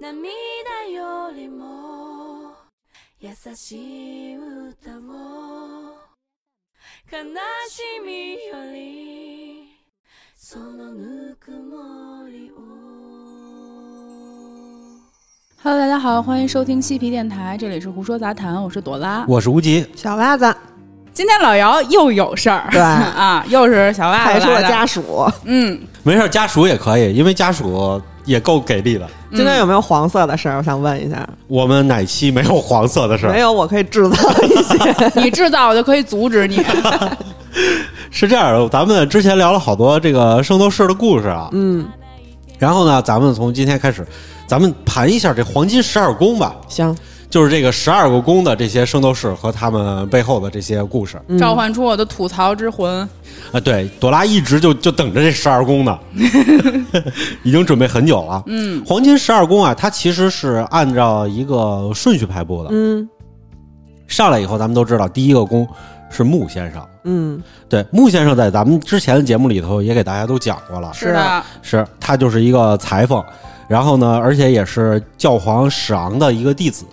涙よりも優しい歌を悲しみよりそのぬくもりを Hello，大家好，欢迎收听嬉皮电台，这里是胡说杂谈，我是朵拉。我是无极，小袜子今天老姚又有事儿，对啊，又是小袜派出了子来的家属，嗯，没事儿，家属也可以，因为家属 也够给力的。今天有没有黄色的事儿？我想问一下。我们哪期没有黄色的事儿？没有，我可以制造一些。你制造我就可以阻止你。是这样的，咱们之前聊了好多这个圣斗士的故事啊，嗯，然后呢，咱们从今天开始，咱们盘一下这黄金十二宫吧，行，就是这个十二个宫的这些圣斗士和他们背后的这些故事。嗯召唤出我的吐槽之魂。啊，对，朵拉一直就就等着这十二宫呢，已经准备很久了。嗯，黄金十二宫啊，它其实是按照一个顺序排布的。嗯上来以后，咱们都知道第一个宫是木先生。嗯对，木先生在咱们之前的节目里头也给大家都讲过了，是的，是他就是一个裁缝，然后呢，而且也是教皇史昂的一个弟子。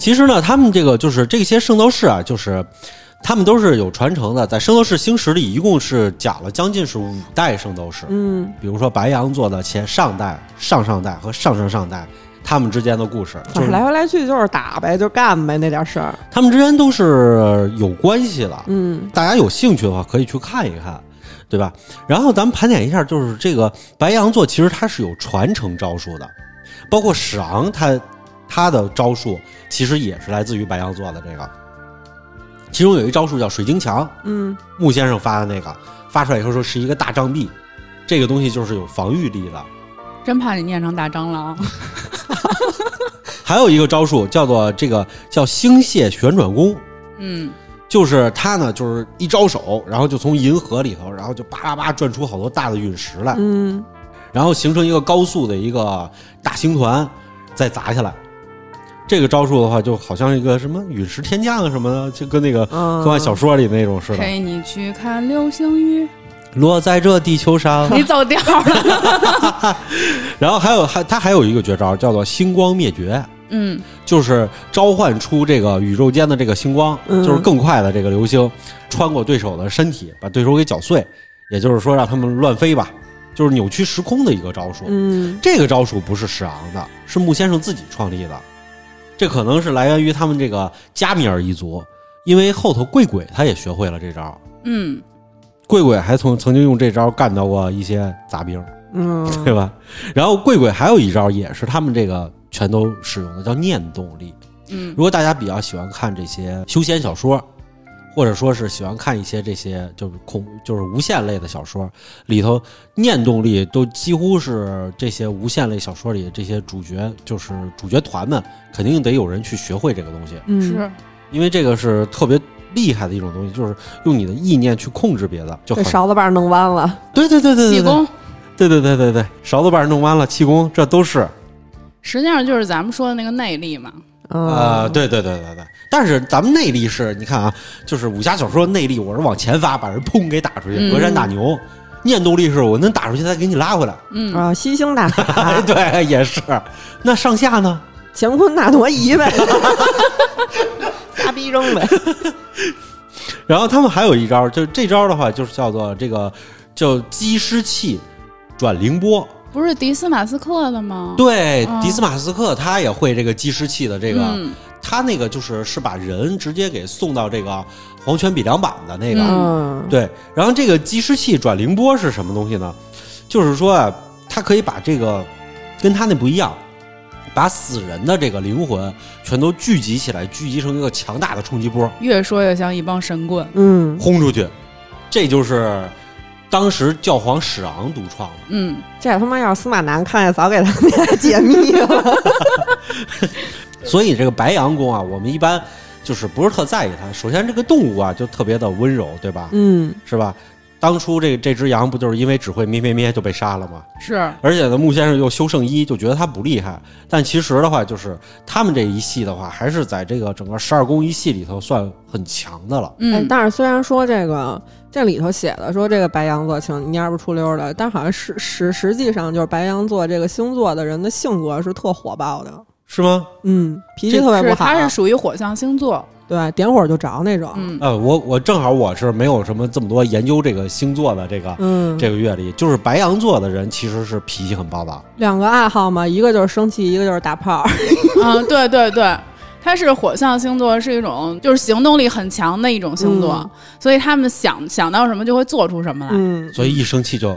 其实呢，他们这个就是这些圣斗士啊，就是他们都是有传承的，在圣斗士星矢里一共是讲了将近是五代圣斗士，嗯，比如说白羊座的前上代、上上代和上上上代。他们之间的故事，就是来回来去就是打呗，就干呗，那点事儿。他们之间都是有关系的。嗯大家有兴趣的话，可以去看一看，对吧？然后咱们盘点一下，就是这个白羊座其实它是有传承招数的，包括史昂他他的招数其实也是来自于白羊座的这个。其中有一招数叫水晶墙，嗯木先生发的那个，发出来以后说是一个大障壁，这个东西就是有防御力的。真怕你念成大蟑螂。还有一个招数叫做这个叫星屑旋转弓，嗯，就是他呢，就是一招手，然后就从银河里头，然后就叭叭叭转出好多大的陨石来，嗯然后形成一个高速的一个大星团，再砸下来。这个招数的话，就好像一个什么陨石天降啊什么的，就跟那个嗯，科幻小说里那种似的，陪你去看流星雨。落在这地球上。你走调了。然后还有还他还有一个绝招叫做星光灭绝，嗯，就是召唤出这个宇宙间的这个星光，嗯就是更快的这个流星，穿过对手的身体，把对手给搅碎，也就是说让他们乱飞吧，就是扭曲时空的一个招数。嗯这个招数不是史昂的，是木先生自己创立的，这可能是来源于他们这个加米尔一族，因为后头贵鬼他也学会了这招，嗯，贵鬼还曾曾经用这招干到过一些杂兵。嗯，对吧？然后贵鬼还有一招，也是他们这个全都使用的，叫念动力。嗯如果大家比较喜欢看这些修仙小说，或者说是喜欢看一些这些就是恐就是无限类的小说，里头念动力都几乎是这些无限类小说里这些主角就是主角团们肯定得有人去学会这个东西，嗯是。因为这个是特别厉害的一种东西，就是用你的意念去控制别的，就勺子把弄弯了。对对对对对对气功对对对对对，勺子把弄弯了，气功这都是。实际上就是咱们说的那个内力嘛。嗯啊、对对对对对，但是咱们内力是，你看啊，就是武侠小说内力，我是往前发，把人砰给打出去，嗯隔山打牛；念动力是我能打出去，再给你拉回来。嗯，啊，吸星大哎，法，对，也是。那上下呢？乾坤大挪移呗，瞎逼扔呗。然后他们还有一招，就这招的话，就是叫做这个叫击湿气转凌波。不是迪斯马斯克的吗？对，哦迪斯马斯克他也会这个计时器的这个，嗯他那个就是是把人直接给送到这个黄泉比良版的那个。嗯，对，然后这个计时器转凌波是什么东西呢？就是说啊，它可以把这个跟他那不一样，把死人的这个灵魂全都聚集起来，聚集成一个强大的冲击波，越说越像一帮神棍。嗯，轰出去。这就是当时教皇史昂独创的。嗯，这他妈要是司马南看见，早给他们俩解密了。所以这个白羊宫啊，我们一般就是不是特在意它。首先，这个动物啊就特别的温柔，对吧？嗯是吧？当初这这只羊不就是因为只会咩咩咩就被杀了吗？是而且呢，穆先生又修圣衣，就觉得他不厉害。但其实的话，就是他们这一系的话，还是在这个整个十二宫一系里头算很强的了。哎嗯，，但是虽然说这个这里头写的说这个白羊座挺蔫不出溜的，但好像实实实际上就是白羊座这个星座的人的性格是特火爆的，是吗？嗯，脾气特别不好，他是属于火象星座，对点火就着那种，嗯呃，我我正好我是没有什么这么多研究这个星座的这个、嗯，这个阅历，就是白羊座的人其实是脾气很暴躁。两个爱好嘛，一个就是生气，一个就是打炮，嗯，对对对，它是火象星座，是一种就是行动力很强的一种星座，嗯。所以他们想想到什么就会做出什么来。嗯，所以一生气就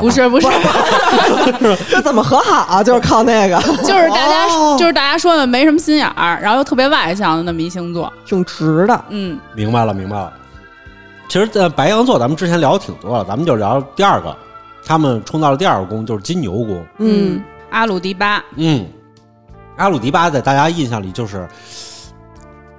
不是不是，这怎么和好啊？就是靠那个，就是大家、哦。就是大家说的没什么心眼儿，然后又特别外向的那么一星座。挺直的，嗯。明白了，明白了。其实，在白羊座，咱们之前聊的挺多了，咱们就聊第二个，他们冲到了第二个宫，就是金牛宫。嗯，阿鲁迪巴，嗯，阿鲁迪巴在大家印象里就是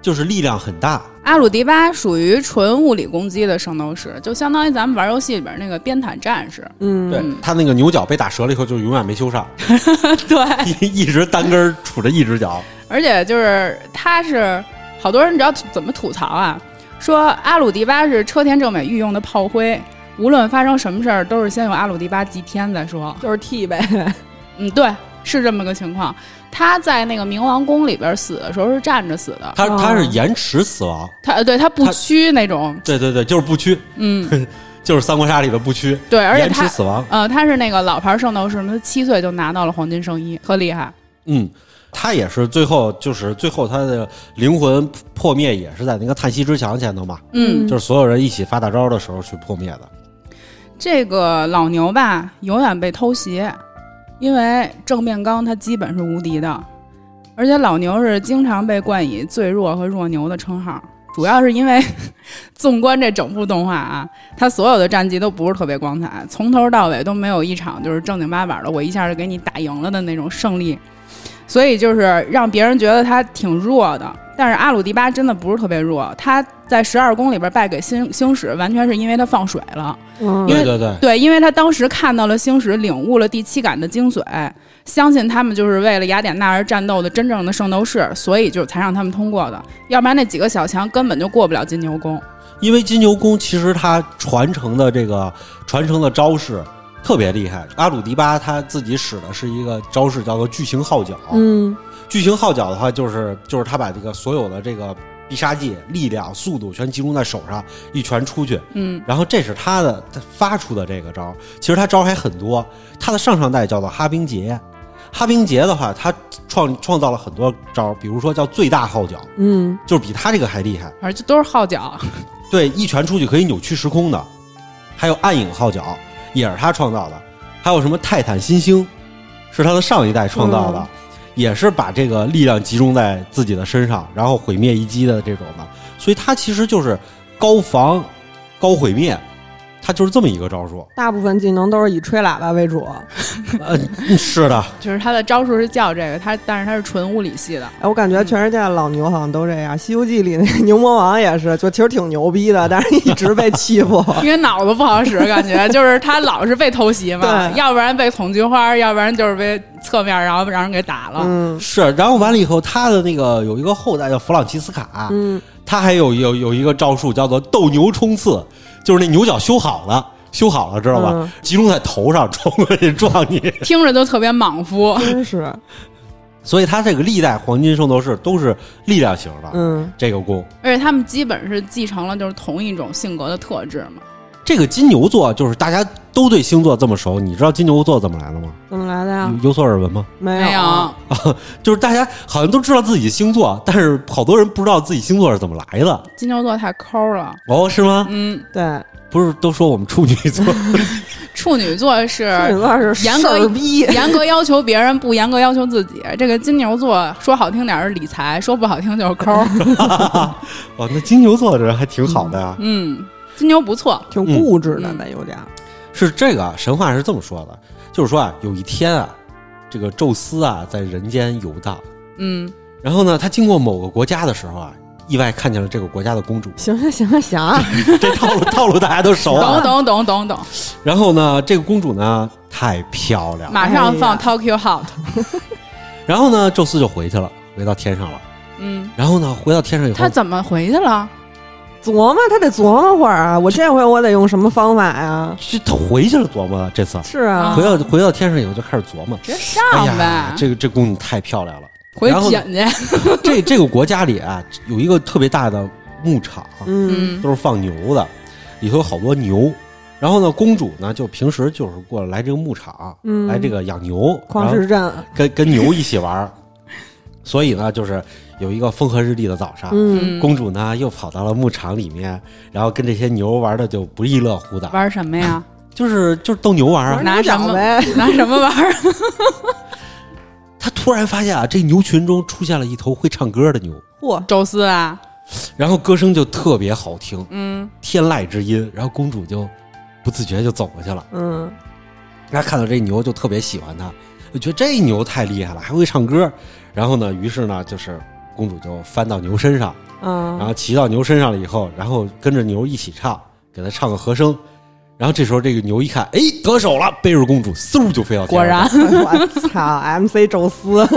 就是力量很大，阿鲁迪巴属于纯物理攻击的圣斗士，就相当于咱们玩游戏里边那个边坦战士。嗯，对他那个牛角被打折了以后，就永远没修上，对，一一直单根儿杵着一只脚。而且就是他是好多人，你知道怎么吐槽啊？说阿鲁迪巴是车田正美御用的炮灰，无论发生什么事儿，都是先用阿鲁迪巴祭天再说。就是 T 呗，嗯，对，是这么个情况。他在那个冥王宫里边死的时候是站着死的，他他是哦延迟死亡，他呃对他不屈那种，对对对，就是不屈，嗯，就是三国杀里的不屈，对，而且延迟他死亡。呃他是那个老牌圣斗士，他七岁就拿到了黄金圣衣，特厉害。嗯，他也是最后就是最后他的灵魂破灭也是在那个叹息之墙前头嘛，嗯，就是所有人一起发大招的时候去破灭的。这个老牛吧，永远被偷袭，因为正面刚他基本是无敌的，而且老牛是经常被冠以最弱和弱牛的称号。主要是因为，纵观这整部动画啊，他所有的战绩都不是特别光彩，从头到尾都没有一场就是正经八百的，我一下就给你打赢了的那种胜利，所以就是让别人觉得他挺弱的。但是阿鲁迪巴真的不是特别弱，他在十二宫里边败给星星矢，完全是因为他放水了。嗯因为对对对，对，因为他当时看到了星矢，领悟了第七感的精髓，相信他们就是为了雅典娜而战斗的真正的圣斗士，所以就才让他们通过的。要不然那几个小强根本就过不了金牛宫。因为金牛宫其实它传承的这个传承的招式特别厉害。阿鲁迪巴他自己使的是一个招式叫做巨型号角，嗯巨型号角的话就是就是他把这个所有的这个必杀技、力量、速度全集中在手上，一拳出去，嗯然后这是他的他发出的这个招，其实他招还很多。他的上上代叫做哈冰杰，哈冰杰的话，他创创造了很多招，比如说叫最大号角，嗯就是比他这个还厉害。反正就都是号角。对，一拳出去可以扭曲时空的。还有暗影号角，也是他创造的。还有什么泰坦新星，是他的上一代创造的，嗯也是把这个力量集中在自己的身上，然后毁灭一击的这种的。所以他其实就是高防、高毁灭，他就是这么一个招数。大部分技能都是以吹喇叭为主。呃，是的，就是他的招数是叫这个，他但是他是纯物理系的。哎，我感觉全世界的老牛好像都这样，《西游记》里那个牛魔王也是，就其实挺牛逼的，但是一直被欺负。因为脑子不好使，感觉就是他老是被偷袭嘛，对要不然被捅菊花，要不然就是被侧面然后让人给打了。嗯是。然后完了以后，他的那个有一个后代叫弗朗西斯卡，嗯，他还有有有一个招数叫做斗牛冲刺，就是那牛角修好了，修好了知道吧？嗯集中在头上冲过去撞你，听着都特别莽夫。真是，所以他这个历代黄金圣斗士都是力量型的。嗯这个功，而且他们基本是继承了就是同一种性格的特质嘛。这个金牛座就是大家都对星座这么熟，你知道金牛座怎么来的吗？怎么来的呀？有有所耳闻吗？没没有，就是大家好像都知道自己星座，但是好多人不知道自己星座是怎么来的。金牛座太抠了。哦，是吗？嗯，对，不是都说我们处女座？处女座是处女座是严格逼，严格要求别人，不严格要求自己。这个金牛座说好听点儿是理财，说不好听就是抠。哦，那金牛座的人还挺好的呀。嗯，金牛不错。挺固执的嗯吧，有点儿。是这个啊神话是这么说的，就是说啊，有一天啊，这个宙斯啊在人间游荡，嗯然后呢，他经过某个国家的时候啊，意外看见了这个国家的公主。行行行了行啊，这套路套路大家都熟啊。懂懂懂懂懂，然后呢，这个公主呢太漂亮了。马上放哎 Tokyo Hot。然后呢，宙斯就回去了，回到天上了。嗯，然后呢，回到天上以后，他怎么回去了？琢磨他得琢磨会儿啊，我这回我得用什么方法呀？这他回去了琢磨了这次。是啊，回到回到天上以后就开始琢磨，直接哎上呗呀，，这个这公主太漂亮了。回然后去捡去。这这个国家里啊，有一个特别大的牧场，嗯嗯都是放牛的，里头有好多牛。然后呢，公主呢就平时就是过来这个牧场，嗯来这个养牛，然后旷世镇，跟跟牛一起玩儿。所以呢，就是有一个风和日丽的早上，嗯，公主呢又跑到了牧场里面，然后跟这些牛玩的就不亦乐乎的，玩什么呀？就是就是逗牛玩啊。拿什么呗？拿什么玩儿？她突然发现啊，这牛群中出现了一头会唱歌的牛，嚯，宙斯啊，然后歌声就特别好听，嗯，天籁之音，然后公主就不自觉就走过去了。嗯她看到这牛就特别喜欢它，就觉得这牛太厉害了，还会唱歌。然后呢，于是呢，就是公主就翻到牛身上，嗯然嗯，后骑到牛身上了以后，然后跟着牛一起唱，给它唱个和声。然后这时候这个牛一看，哎，得手了，背着公主嗖就飞到天果然。我操，MC 宙斯，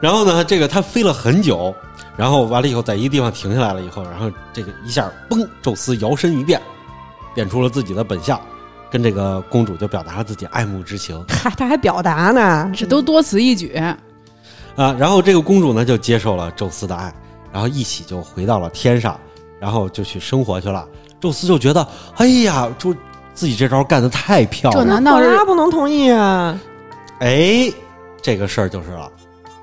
然后呢，这个它飞了很久，然后完了以后，在一个地方停下来了以后，然后这个一下，嘣，宙斯摇身一变，变出了自己的本相，跟这个公主就表达了自己爱慕之情 还他还表达呢，这都多此一举。啊。然后这个公主呢就接受了宙斯的爱，然后一起就回到了天上，然后就去生活去了。宙斯就觉得，哎呀，就自己这招干的太漂亮了，这难道是他不能同意啊？哎，这个事儿就是了。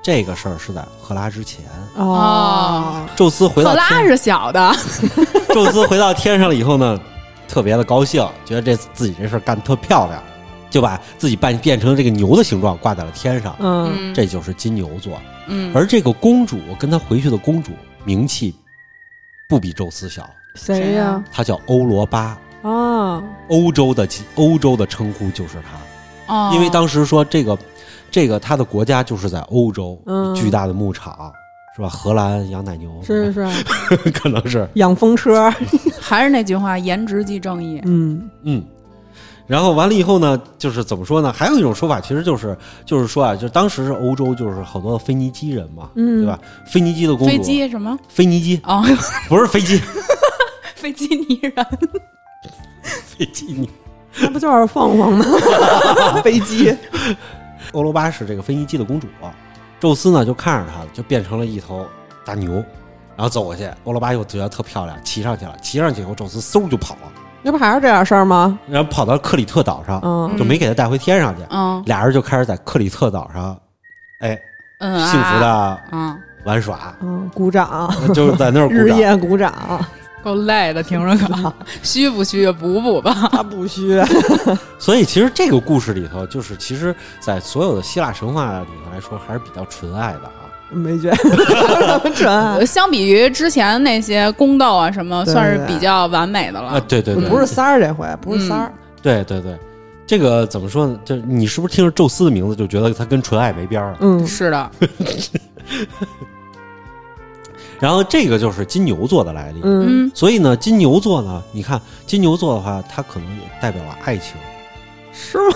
这个事儿是在赫拉之前，哦，宙斯回到赫拉是小的，宙斯回到天上了以后呢，特别的高兴，觉得这自己这事儿干得特漂亮，就把自己扮变成这个牛的形状挂在了天上，嗯嗯，这就是金牛座。嗯，而这个公主跟她回去的公主名气不比宙斯小，谁呀？她叫欧罗巴，哦，欧洲的欧洲的称呼就是她，哦，因为当时说这个这个她的国家就是在欧洲，嗯巨大的牧场是吧？荷兰养奶牛是是，可能是养风车，还是那句话，颜值即正义。嗯嗯，然后完了以后呢，就是怎么说呢？还有一种说法，其实就是就是说啊，就当时是欧洲就是好多腓尼基人嘛，嗯，对吧？腓尼基的公主，飞机什么？腓尼基哦，不是飞机，飞机尼人。飞机尼那不就是凤凰吗？飞机，欧罗巴是这个腓尼基的公主，宙斯呢就看着她了，就变成了一头大牛，然后走过去，欧罗巴又觉得特漂亮，骑上去了，骑上去以后，宙斯嗖就跑了，那不还是这点事儿吗？然后跑到克里特岛上，嗯就没给他带回天上去，嗯俩人就开始在克里特岛上，哎，嗯啊，幸福的嗯，玩耍，嗯，鼓掌，就是在那儿鼓日掌。夜鼓掌，够累的，听着可 虚不虚？补补吧。他不虚，所以其实这个故事里头，就是其实，在所有的希腊神话里头来说，还是比较纯爱的啊。没觉得 纯爱，相比于之前那些宫斗啊什么，对算是比较完美的啊，了。对对对，不是三儿这回，不是三儿，对对对，这个怎么说呢？就是你是不是听着宙斯的名字就觉得他跟纯爱没边儿了？嗯是的，然后这个就是金牛座的来历。嗯，嗯，所以呢，金牛座呢，你看金牛座的话，它可能也代表了爱情。是吗？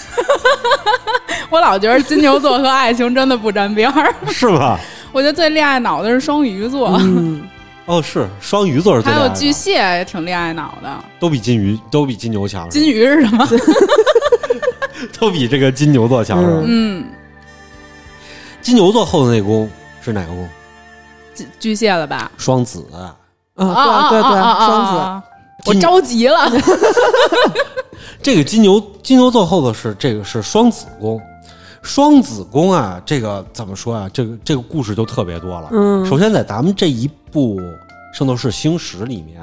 我老觉得金牛座和爱情真的不沾边儿。是吧？我觉得最恋爱脑的是双鱼座，嗯，哦，是双鱼座是最还有巨蟹也挺恋爱脑的。都比金鱼都比金牛强，金鱼是什么？都比这个金牛座强是吧？嗯，金牛座后的那宫是哪个宫？巨巨蟹了吧？双子。啊，对对对，双子，我着急了。这个金牛金牛座后的是这个是双子宫，双子宫啊，这个怎么说啊？这个这个故事就特别多了。嗯，首先在咱们这一部《圣斗士星矢》里面，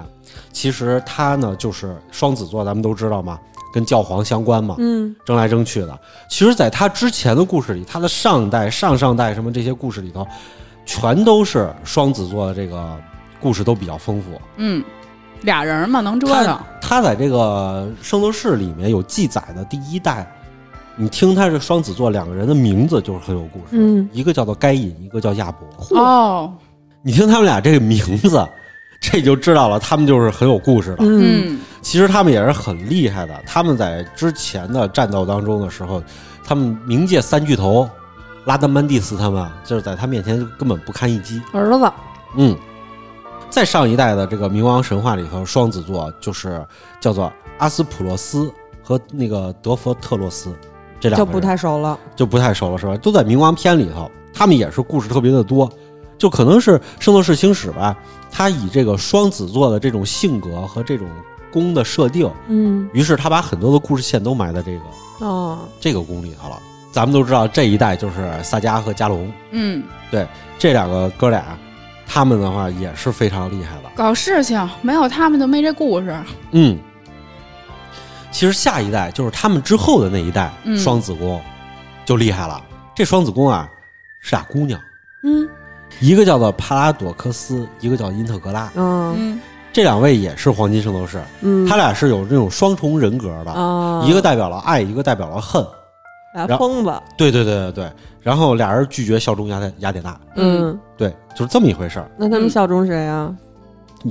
其实它呢就是双子座，咱们都知道嘛，跟教皇相关嘛，嗯争来争去的。其实，在他之前的故事里，他的上代、上上代什么这些故事里头，全都是双子座的这个故事都比较丰富。嗯，俩人嘛能折腾他。在这个《圣斗士》里面有记载的第一代你听他是双子座两个人的名字就是很有故事，嗯一个叫做该隐，一个叫亚伯。哦，你听他们俩这个名字，这就知道了，他们就是很有故事了。嗯嗯其实他们也是很厉害的，他们在之前的战斗当中的时候，他们冥界三巨头拉德曼蒂斯他们啊就是在他面前根本不堪一击。儿子，嗯，在上一代的这个冥王神话里头，双子座就是叫做阿斯普洛斯和那个德佛特洛斯这两就不太熟了。就不太熟了，是吧？都在冥王篇里头，他们也是故事特别的多，就可能是《圣斗士星矢》吧，他以这个双子座的这种性格和这种宫的设定，嗯于是他把很多的故事线都埋在这个哦，这个宫里头了。咱们都知道这一代就是萨迦和加隆嗯，对这两个哥俩，他们的话也是非常厉害的。搞事情没有他们就没这故事。嗯，其实下一代就是他们之后的那一代嗯双子宫就厉害了。这双子宫啊是俩姑娘，嗯一个叫做帕拉朵克斯，一个叫因特格拉。嗯嗯这两位也是黄金圣斗士，嗯，他俩是有这种双重人格的，啊，一个代表了爱，一个代表了恨。俩然后疯子，对对对对对。然后俩人拒绝效忠雅典雅典娜，嗯，对，就是这么一回事儿，那他们效忠谁啊？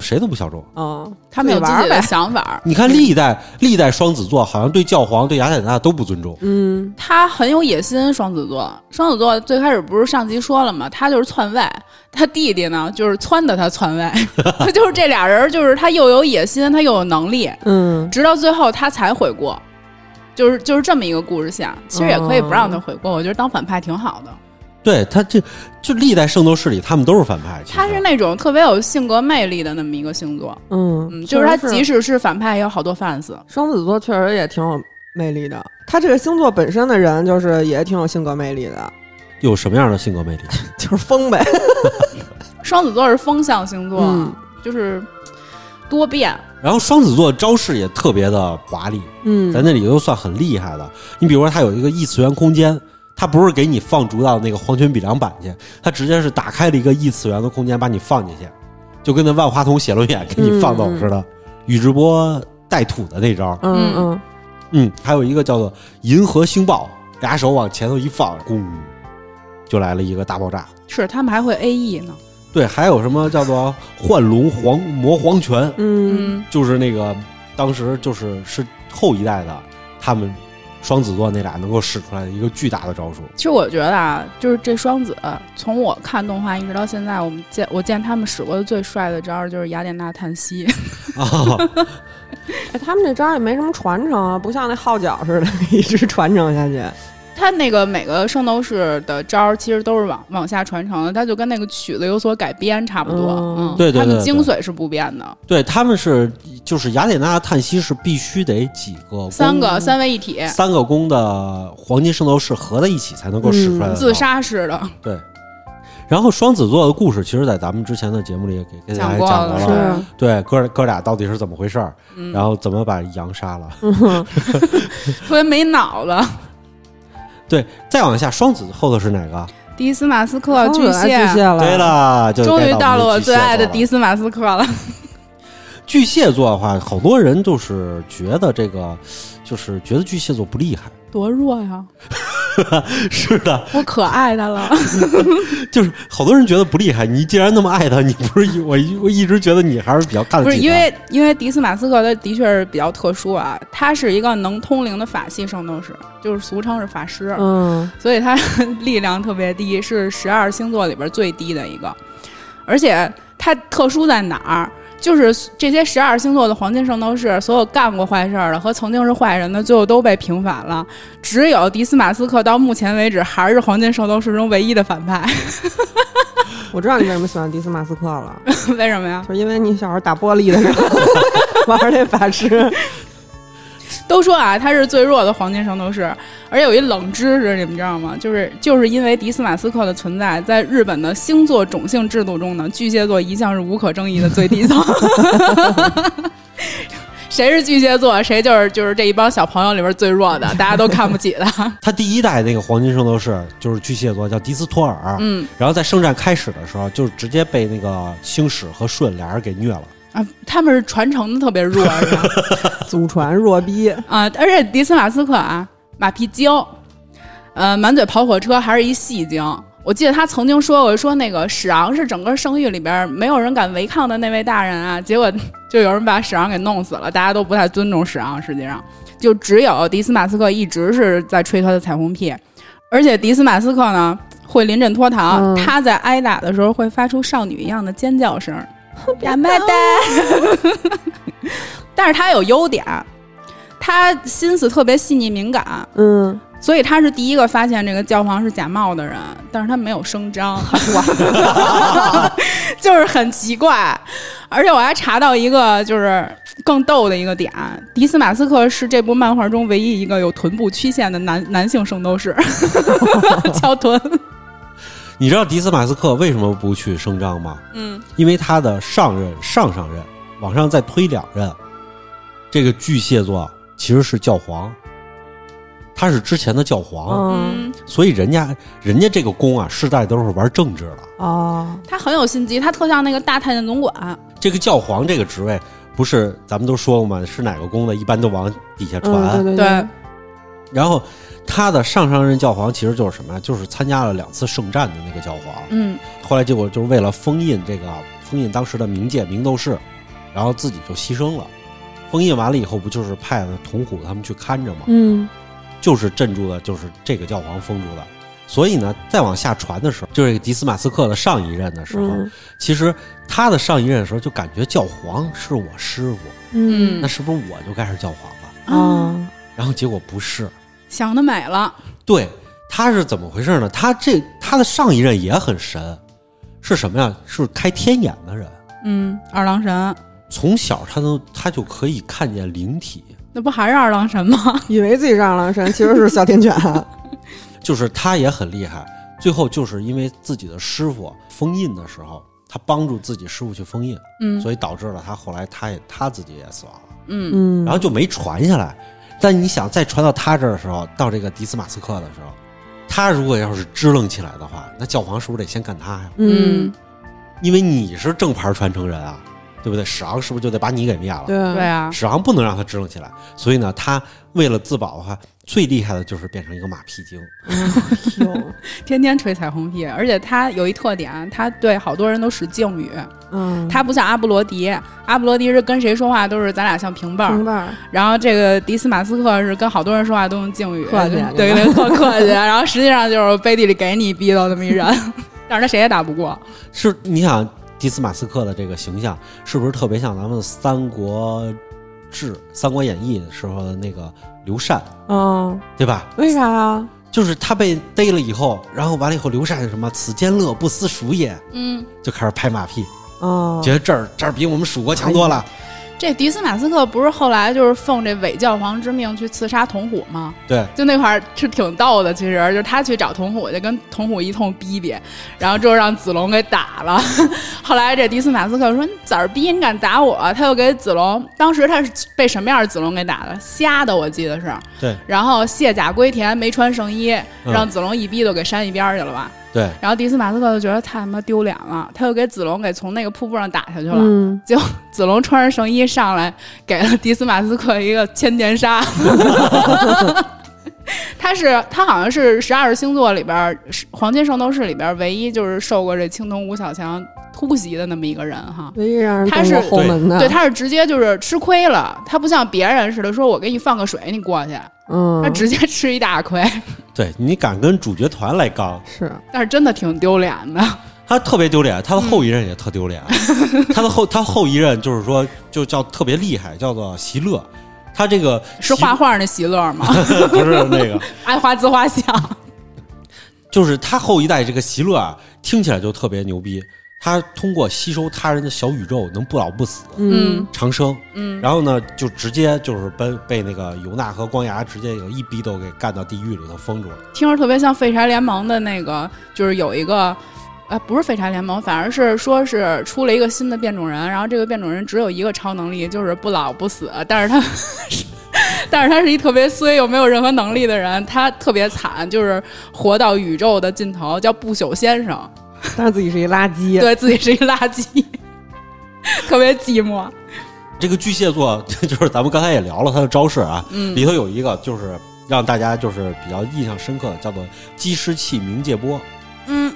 谁都不效忠。哦，他们有自己的。想法，你看历代历代双子座好像对教皇、对雅典娜都不尊重。嗯他很有野心。双子座，双子座最开始不是上集说了吗？他就是篡位，他弟弟呢就是撺掇他篡位，就是这俩人，就是他又有野心，他又有能力，嗯直到最后他才悔过。就是就是这么一个故事线，其实也可以不让他悔过，我觉得当反派挺好的。对他这就历代圣斗士里，他们都是反派。他是那种特别有性格魅力的那么一个星座，嗯嗯，就是他即使是反派，也有好多 fans。双子座确实也挺有魅力的。他这个星座本身的人就是也挺有性格魅力的，有什么样的性格魅力？就是疯呗。双子座是风象星座，嗯就是多变。然后双子座招式也特别的华丽，嗯，在那里都算很厉害的。你比如说，它有一个异次元空间，它不是给你放逐到那个黄泉比良版去，它直接是打开了一个异次元的空间，把你放进去，就跟那万花筒写轮眼给你放走似的。宇智波带土的那招，嗯嗯嗯，还有一个叫做银河星爆，俩手往前头一放，咣，就来了一个大爆炸。是他们还会 A E 呢，对，还有什么叫做幻龙黄魔黄拳，嗯嗯，就是那个当时就是是后一代的他们双子座那俩能够使出来的一个巨大的招数。其实我觉得啊，就是这双子，从我看动画一直到现在，我们见我见他们使过的最帅的招就是雅典娜叹息。啊，哎，他们这招也没什么传承啊，不像那号角似的 一直传承下去。他那个每个圣斗士的招儿其实都是往往下传承的，他就跟那个曲子有所改编差不多。嗯嗯，对对他们对精髓是不变的，对，他们是就是雅典娜的叹息是必须得几个三个三位一体，三个宫的黄金圣斗士合在一起才能够使出来的、嗯自。杀式的。对。然后双子座的故事，其实，在咱们之前的节目里也给给大家讲过了对，哥哥俩到底是怎么回事儿，嗯，然后怎么把羊杀了。特别没脑子。对，再往下，双子后头是哪个？迪斯马斯克巨蟹，巨蟹了，对了，就终于到了我最爱的迪斯马斯克了。巨蟹座的话，好多人就是觉得这个，就是觉得巨蟹座不厉害。多弱呀！是的，我可爱他了。就是好多人觉得不厉害。你既然那么爱他，你不是 我一我一直觉得你还是比较看不是得起他。因为因为迪斯马斯克他的确是比较特殊啊，他是一个能通灵的法系圣斗士，就是俗称是法师，嗯所以他力量特别低，是十二星座里边最低的一个。而且他特殊在哪儿？就是这些十二星座的黄金圣斗士，所有干过坏事儿的和曾经是坏人的，最后都被平反了。只有迪斯马斯克到目前为止还是黄金圣斗士中唯一的反派。我知道你为什么喜欢迪斯马斯克了，为什么呀？就是因为你小时候打玻璃的时候 玩那法师。都说啊，他是最弱的黄金圣斗士，而且有一冷知识，你们知道吗？就是就是因为迪斯马斯克的存在，在日本的星座种姓制度中呢，巨蟹座一向是无可争议的最低层。谁是巨蟹座，谁就是就是这一帮小朋友里边最弱的，大家都看不起的。他第一代那个黄金圣斗士就是巨蟹座，叫迪斯托尔。嗯然后在圣战开始的时候，就直接被那个星矢和舜俩人给虐了。啊，他们是传承的特别弱，是吧？祖传弱逼，啊，而且迪斯马斯克啊，马屁精，呃，满嘴跑火车还是一戏精。我记得他曾经说过，说那个史昂是整个圣域里边没有人敢违抗的那位大人啊。结果就有人把史昂给弄死了，大家都不太尊重史昂。实际上，就只有迪斯马斯克一直是在吹他的彩虹屁，而且迪斯马斯克呢会临阵脱逃，嗯他在挨打的时候会发出少女一样的尖叫声，亚麻的。但是他有优点，他心思特别细腻敏感，嗯，所以他是第一个发现这个教皇是假冒的人，但是他没有声张 就是很奇怪。而且我还查到一个就是更逗的一个点，迪斯马斯克是这部漫画中唯一一个有臀部曲线的男男性圣斗士，翘臀。你知道迪斯马斯克为什么不去声张吗？嗯因为他的上任、上上任往上再推两任，这个巨蟹座其实是教皇，他是之前的教皇，嗯，嗯，所以人家人家这个宫啊，世代都是玩政治的。哦，他很有心机，他特像那个大太监总管。这个教皇这个职位，不是咱们都说过吗？是哪个宫的，一般都往底下传。嗯，对对对，然后他的上上任教皇其实就是什么呀？就是参加了两次圣战的那个教皇。嗯后来结果就是为了封印这个封印当时的冥界冥斗士，然后自己就牺牲了。封印完了以后，不就是派了童虎他们去看着吗？嗯就是镇住的，就是这个教皇封住的。所以呢，再往下传的时候，就是这个迪斯马斯克的上一任的时候，嗯其实他的上一任的时候就感觉教皇是我师傅，嗯那是不是我就该是教皇了？啊，然后结果不是，想得美了。对，他是怎么回事呢？他这他的上一任也很神，是什么呀？是开天眼的人，嗯，二郎神，从小他都他就可以看见灵体，那不还是二郎神吗？以为自己是二郎神，其实是哮天犬。就是他也很厉害。最后就是因为自己的师傅封印的时候，他帮助自己师傅去封印，嗯所以导致了他后来他也他自己也死亡了，嗯嗯，然后就没传下来。但你想再传到他这儿的时候，到这个迪斯马斯克的时候，他如果要是支棱起来的话，那教皇是不是得先干他呀？嗯，因为你是正牌传承人啊，对不对？史昂是不是就得把你给灭了？对对啊，史昂不能让他支棱起来，所以呢，他为了自保的话，最厉害的就是变成一个马屁精。哟，天天吹彩虹屁，而且他有一特点，他对好多人都使敬语，嗯，他不像阿布罗迪，阿布罗迪是跟谁说话都是咱俩像平辈儿，平辈儿，然后这个迪斯马斯克是跟好多人说话都用敬语，客气对对，特客气，然后实际上就是背地里给你逼到那么一人，但是他谁也打不过，是你想迪斯马斯克的这个形象，是不是特别像咱们《三国志》《三国演义》的时候的那个刘禅，嗯，对吧？为啥呀？就是他被逮了以后，然后完了以后，刘禅是什么“此间乐，不思蜀也嗯，”，就开始拍马屁，哦，觉得这儿这儿比我们蜀国强多了。这迪斯马斯克不是后来就是奉这伪教皇之命去刺杀童虎吗？对，就那块儿是挺逗的，其实就是他去找童虎，就跟童虎一通逼逼，然后之后让子龙给打了。后来这迪斯马斯克说：“你崽逼，你敢打我？”他又给子龙，当时他是被什么样的子龙给打的？瞎的，我记得是。对然后卸甲归田，没穿圣衣，嗯让子龙一逼都给扇一边去了吧？对，然后迪斯马斯克就觉得太他妈丢脸了，他又给子龙给从那个瀑布上打下去了。嗯，结果子龙穿着圣衣上来，给了迪斯马斯克一个千年杀。他是他好像是十二星座里边黄金圣斗士里边唯一就是受过这青铜五小强突袭的那么一个人哈。唯一让人他是后门的，对，他是直接就是吃亏了，他不像别人似的说我给你放个水你过去，嗯，他直接吃一大亏，对你敢跟主角团来刚，是，但是真的挺丢脸的。他特别丢脸，他的后一任也特丢脸。他的后他后一任就是说，就叫特别厉害，叫做席勒。他这个是画画那席勒吗？不是那个，爱画自画像。就是他后一代这个席勒啊，听起来就特别牛逼。他通过吸收他人的小宇宙，能不老不死、嗯，长生。嗯，然后呢，就直接就是被被那个尤娜和光牙直接有一逼都给干到地狱里头封住了。听着特别像废柴联盟的那个，就是有一个，呃，不是废柴联盟，反而是说是出了一个新的变种人，然后这个变种人只有一个超能力，就是不老不死，但是他。但是他是一特别衰又没有任何能力的人，他特别惨，就是活到宇宙的尽头，叫不朽先生，但是自己是一垃圾，对自己是一垃圾，特别寂寞。这个巨蟹座 就是咱们刚才也聊了他的招式啊，嗯里头有一个就是让大家就是比较印象深刻的，叫做击尸气冥界波。嗯，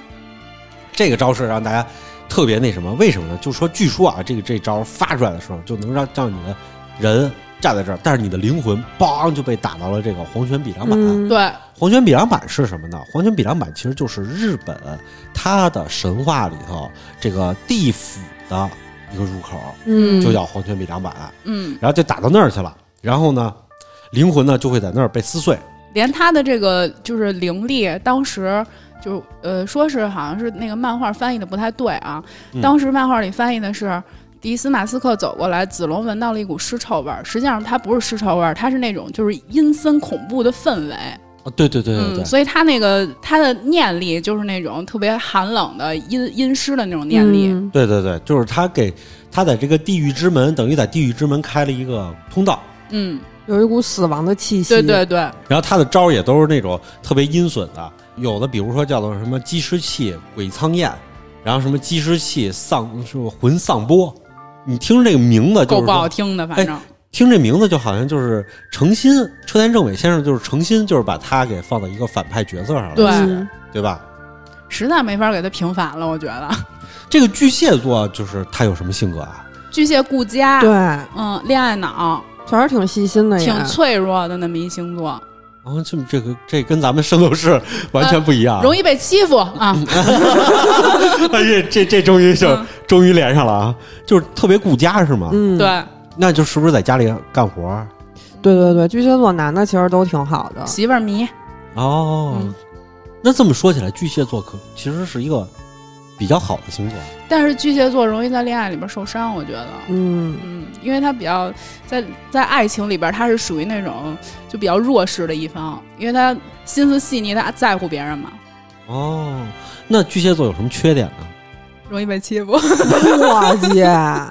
这个招式让大家特别那什么，为什么呢？就是说，据说啊，这个这招发出来的时候，就能让让你的人站在这儿，但是你的灵魂梆就被打到了这个黄泉比良板。嗯，对，黄泉比良板是什么呢？黄泉比良板其实就是日本它的神话里头这个地府的一个入口，嗯，就叫黄泉比良板，嗯，然后就打到那儿去了。然后呢，灵魂呢就会在那儿被撕碎。连他的这个就是灵力，当时就呃说是好像是那个漫画翻译的不太对啊，嗯当时漫画里翻译的是。迪斯马斯克走过来，子龙闻到了一股尸臭味儿。实际上，它不是尸臭味儿，它是那种就是阴森恐怖的氛围。啊，对对对对对嗯，，所以他那个他的念力就是那种特别寒冷的阴阴湿的那种念力。嗯对对对，就是他给他在这个地狱之门，等于在地狱之门开了一个通道。嗯，有一股死亡的气息。对对对，然后他的招儿也都是那种特别阴损的，有的比如说叫做什么鸡尸器、鬼苍焰，然后什么鸡尸器丧是不魂丧波，你听这个名字就够不好听的，反正。听这名字就好像就是诚心，车田正美先生就是诚心就是把他给放到一个反派角色上了，对嗯对吧？实在没法给他平反了，我觉得。这个巨蟹座就是他有什么性格啊？巨蟹顾家，对，嗯，恋爱脑，确实挺细心的也，挺脆弱的那么一星座，啊，这这个这跟咱们圣斗士完全不一样。容易被欺负啊。哎呀，这这终于就、嗯终于连上了啊！就是特别顾家是吗？嗯，对，那就是不是在家里干活儿？对对对，巨蟹座男的其实都挺好的。媳妇儿迷，哦，嗯那这么说起来，巨蟹座可其实是一个比较好的星座。但是巨蟹座容易在恋爱里边受伤，我觉得。嗯，嗯，因为他比较在在爱情里边，他是属于那种就比较弱势的一方，因为他心思细腻，他在乎别人嘛，哦，那巨蟹座有什么缺点呢？容易被欺负。磨叽，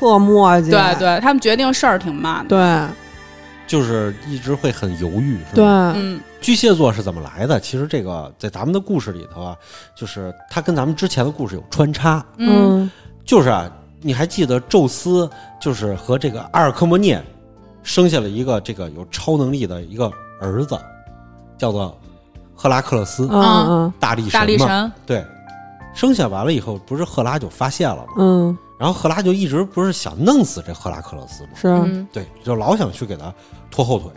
特磨叽。对对，他们决定事儿挺慢的。对就是一直会很犹豫，是对，吧？嗯巨蟹座是怎么来的？其实这个在咱们的故事里头啊，就是它跟咱们之前的故事有穿插。嗯嗯就是啊，你还记得宙斯就是和这个阿尔科摩涅生下了一个这个有超能力的一个儿子，叫做赫拉克勒斯，嗯嗯大力大力嘛。神，对，生下完了以后，不是赫拉就发现了吗？嗯，然后赫拉就一直不是想弄死这赫拉克勒斯吗？是，啊对，就老想去给他拖后腿。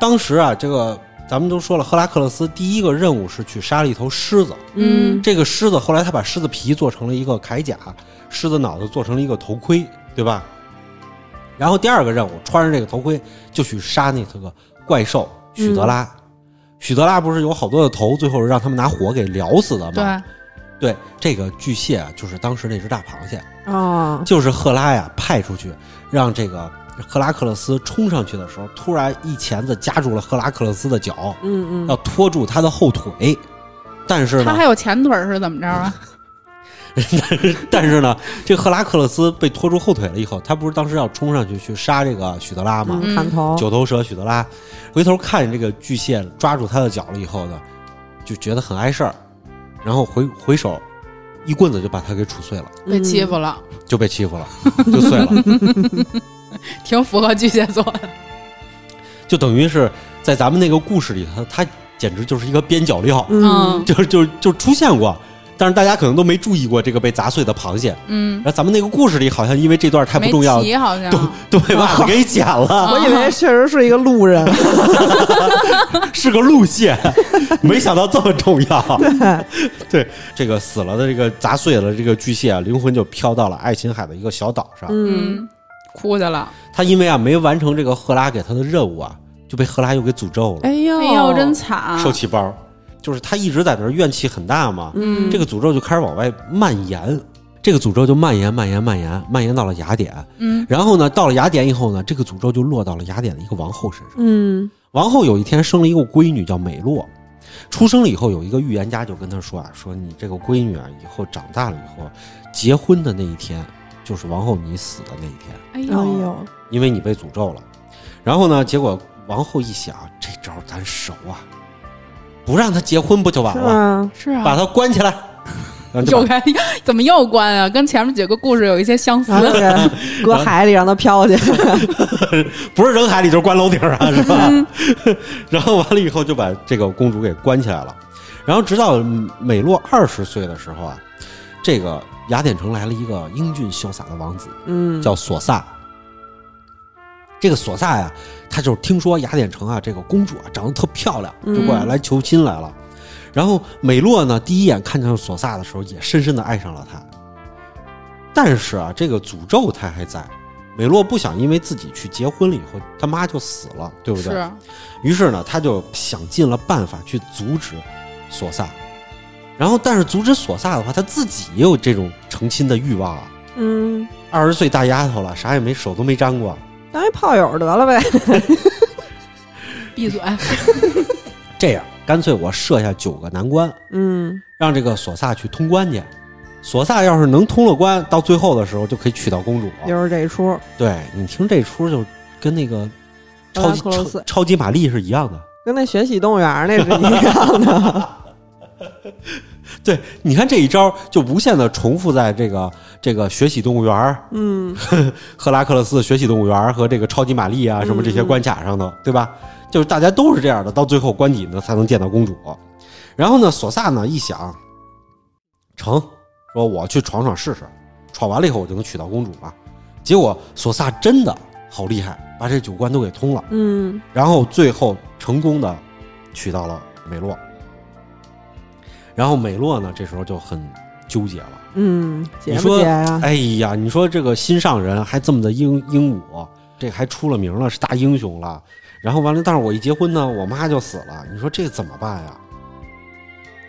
当时啊，这个咱们都说了，赫拉克勒斯第一个任务是去杀了一头狮子。嗯这个狮子后来他把狮子皮做成了一个铠甲，狮子脑子做成了一个头盔，对吧？然后第二个任务，穿上这个头盔就去杀那个怪兽许德拉。许德拉不是有好多的头，最后是让他们拿火给燎死的吗？对，对，这个巨蟹啊，就是当时那只大螃蟹，啊，就是赫拉呀派出去，让这个赫拉克勒斯冲上去的时候，突然一钳子夹住了赫拉克勒斯的脚，嗯嗯，要拖住他的后腿。但是呢他还，有前腿是怎么着啊？但是呢，这个赫拉克勒斯被拖住后腿了以后，他不是当时要冲上去去杀这个许德拉吗？头，九头蛇许德拉，回头看见这个巨蟹抓住他的脚了以后呢，就觉得很碍事儿，然后回回手一棍子就把他给杵碎了，被欺嗯负了，就被欺负了，就碎了，挺符合巨蟹座的。就等于是在咱们那个故事里头，他简直就是一个边角料，嗯，就是就就出现过。但是大家可能都没注意过这个被砸碎的螃蟹，嗯然，后咱们那个故事里好像因为这段太不重要没，提好像。都被袜子给剪了。我以为确实是一个路人 是个路线，没想到这么重要。对，这个死了的这个砸碎了这个巨蟹啊，灵魂就飘到了爱琴海的一个小岛上。嗯嗯，哭去了。他因为啊没完成这个赫拉给他的任务啊，就被赫拉又给诅咒了，哎呦，哎呦，真惨！受气包。就是他一直在那儿怨气很大嘛，嗯，这个诅咒就开始往外蔓延。这个诅咒就蔓延、蔓延、蔓延，蔓延到了雅典。嗯然后呢，到了雅典以后呢，这个诅咒就落到了雅典的一个王后身上。嗯王后有一天生了一个闺女，叫美洛。出生了以后，有一个预言家就跟她说啊，说你这个闺女啊，以后长大了以后，结婚的那一天，就是王后你死的那一天，哎哎呦，因为你被诅咒了。然后呢，结果王后一想，这招咱熟啊，不让她结婚不就完了？是啊，是啊，把她关起来，然后就把又该 怎么又关啊？跟前面几个故事有一些相似 搁海里让它飘去。不是扔海里就是关楼顶上，是吧？然后完了以后就把这个公主给关起来了。然后直到美洛二十岁的时候啊，这个雅典城来了一个英俊潇洒的王子，嗯，叫索萨。这个索萨呀，他就是听说雅典城啊，这个公主啊长得特漂亮，就过来嗯来求亲来了。然后美洛呢，第一眼看见索萨的时候，也深深的爱上了他。但是啊，这个诅咒他还在。美洛不想因为自己去结婚了以后，他妈就死了，对不对？是，于是呢，他就想尽了办法去阻止索萨。然后，但是阻止索萨的话，他自己也有这种成亲的欲望啊。嗯，二十岁大丫头了，啥也没，手都没沾过。当一炮友得了呗。闭嘴。这样，干脆我设下九个难关，嗯，让这个索萨去通关去。索萨要是能通了关，到最后的时候就可以娶到公主。又是这一出。对你听这出就跟那个超级超超级玛丽是一样的。跟那学习动物园那是一样的。对，你看这一招就无限的重复在这个这个学习动物园儿、嗯，赫拉克勒斯学习动物园儿和这个超级玛丽啊什么这些嗯关卡上的，对吧？就是大家都是这样的，到最后关底呢才能见到公主。然后呢，索萨呢一想，成，说我去闯闯试试，闯完了以后我就能娶到公主嘛。结果索萨真的好厉害，把这九关都给通了。嗯，然后最后成功的娶到了美洛。然后美洛呢，这时候就很纠结了。嗯，结不你说结呀？哎呀，你说这个心上人还这么的英英武，这还出了名了，是大英雄了。然后完了，但是我一结婚呢，我妈就死了。你说这怎么办呀？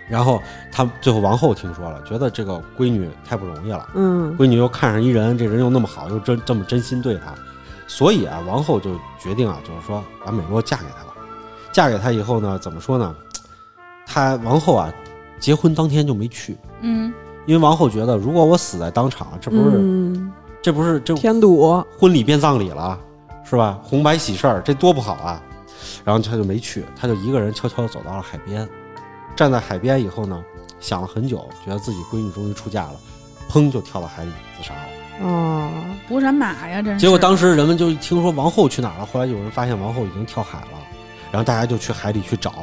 然后他最后王后听说了，觉得这个闺女太不容易了，嗯闺女又看上一人，这人又那么好，又真这么真心对她，所以啊，王后就决定啊，就是说把美洛嫁给他吧。嫁给他以后呢，怎么说呢？她王后啊，结婚当天就没去，嗯，因为王后觉得，如果我死在当场，这不是、嗯，这不是这添堵。婚礼变葬礼了，是吧？红白喜事儿，这多不好啊！然后他就没去，他就一个人悄悄地走到了海边，站在海边以后呢，想了很久，觉得自己闺女终于出嫁了，砰就跳到海里自杀了。哦，捕闪马呀，真是。结果当时人们就听说王后去哪儿了，后来有人发现王后已经跳海了，然后大家就去海里去找，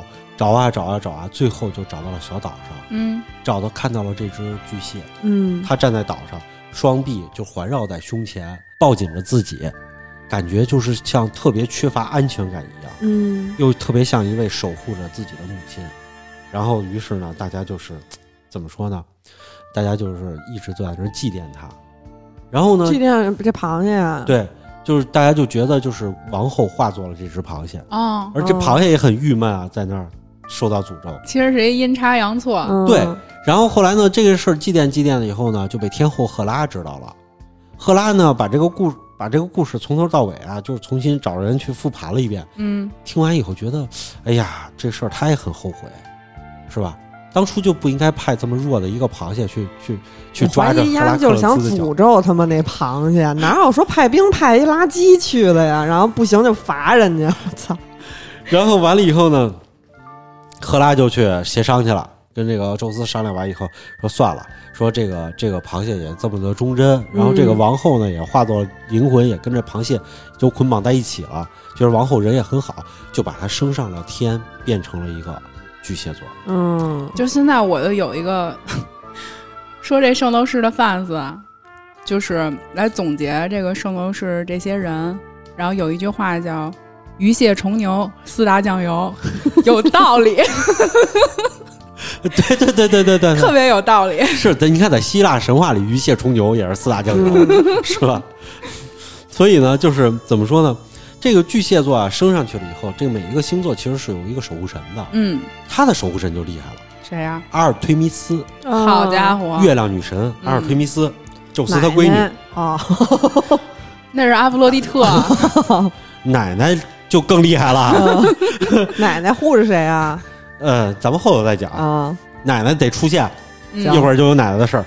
找啊找啊找啊，最后就找到了小岛上，嗯，找到看到了这只巨蟹，嗯，它站在岛上，双臂就环绕在胸前，抱紧着自己，感觉就是像特别缺乏安全感一样，嗯，又特别像一位守护着自己的母亲。然后于是呢，大家就是怎么说呢？大家就是一直都在那儿祭奠他。然后呢，祭奠这螃蟹啊。，对，就是大家就觉得就是王后化作了这只螃蟹，哦，而这哦螃蟹也很郁闷啊，在那儿受到诅咒。其实是一阴差阳错。嗯，对然后后来呢，这个事儿祭奠祭奠了以后呢，就被天后赫拉知道了。赫拉呢，把这个故把这个故事从头到尾啊，就是重新找人去复盘了一遍。嗯，听完以后觉得，哎呀，这事儿他也很后悔，是吧？当初就不应该派这么弱的一个螃蟹去去去抓着赫拉克丫就是想诅。咒他们那螃蟹，哪有说派兵派一垃圾去的呀？然后不行就罚人家，我操！然后完了以后呢，赫拉就去协商去了，跟这个宙斯商量完以后说算了，说这个这个螃蟹也这么的忠贞，然后这个嗯王后呢也化作灵魂，也跟着螃蟹就捆绑在一起了，就是王后人也很好，就把她升上了天，变成了一个巨蟹座。嗯，就现在我就有一个说这圣斗士的 fans，啊就是来总结这个圣斗士这些人，然后有一句话叫“鱼蟹虫牛四大酱油”，有道理，对对对对对对特别有道理。是的，你看在希腊神话里，鱼蟹虫牛也是四大酱油，是吧？所以呢，就是怎么说呢？这个巨蟹座啊，升上去了以后，这个每一个星座其实是有一个守护神的，嗯，他的守护神就厉害了，谁呀、阿尔忒弥斯，好家伙，伙，月亮女神阿尔忒弥斯，宙斯他闺女，哦，那是阿弗洛狄特，奶奶就更厉害了。嗯 奶奶护着谁啊？呃，咱们后头再讲，啊，奶奶得出现，嗯一会儿就有奶奶的事儿。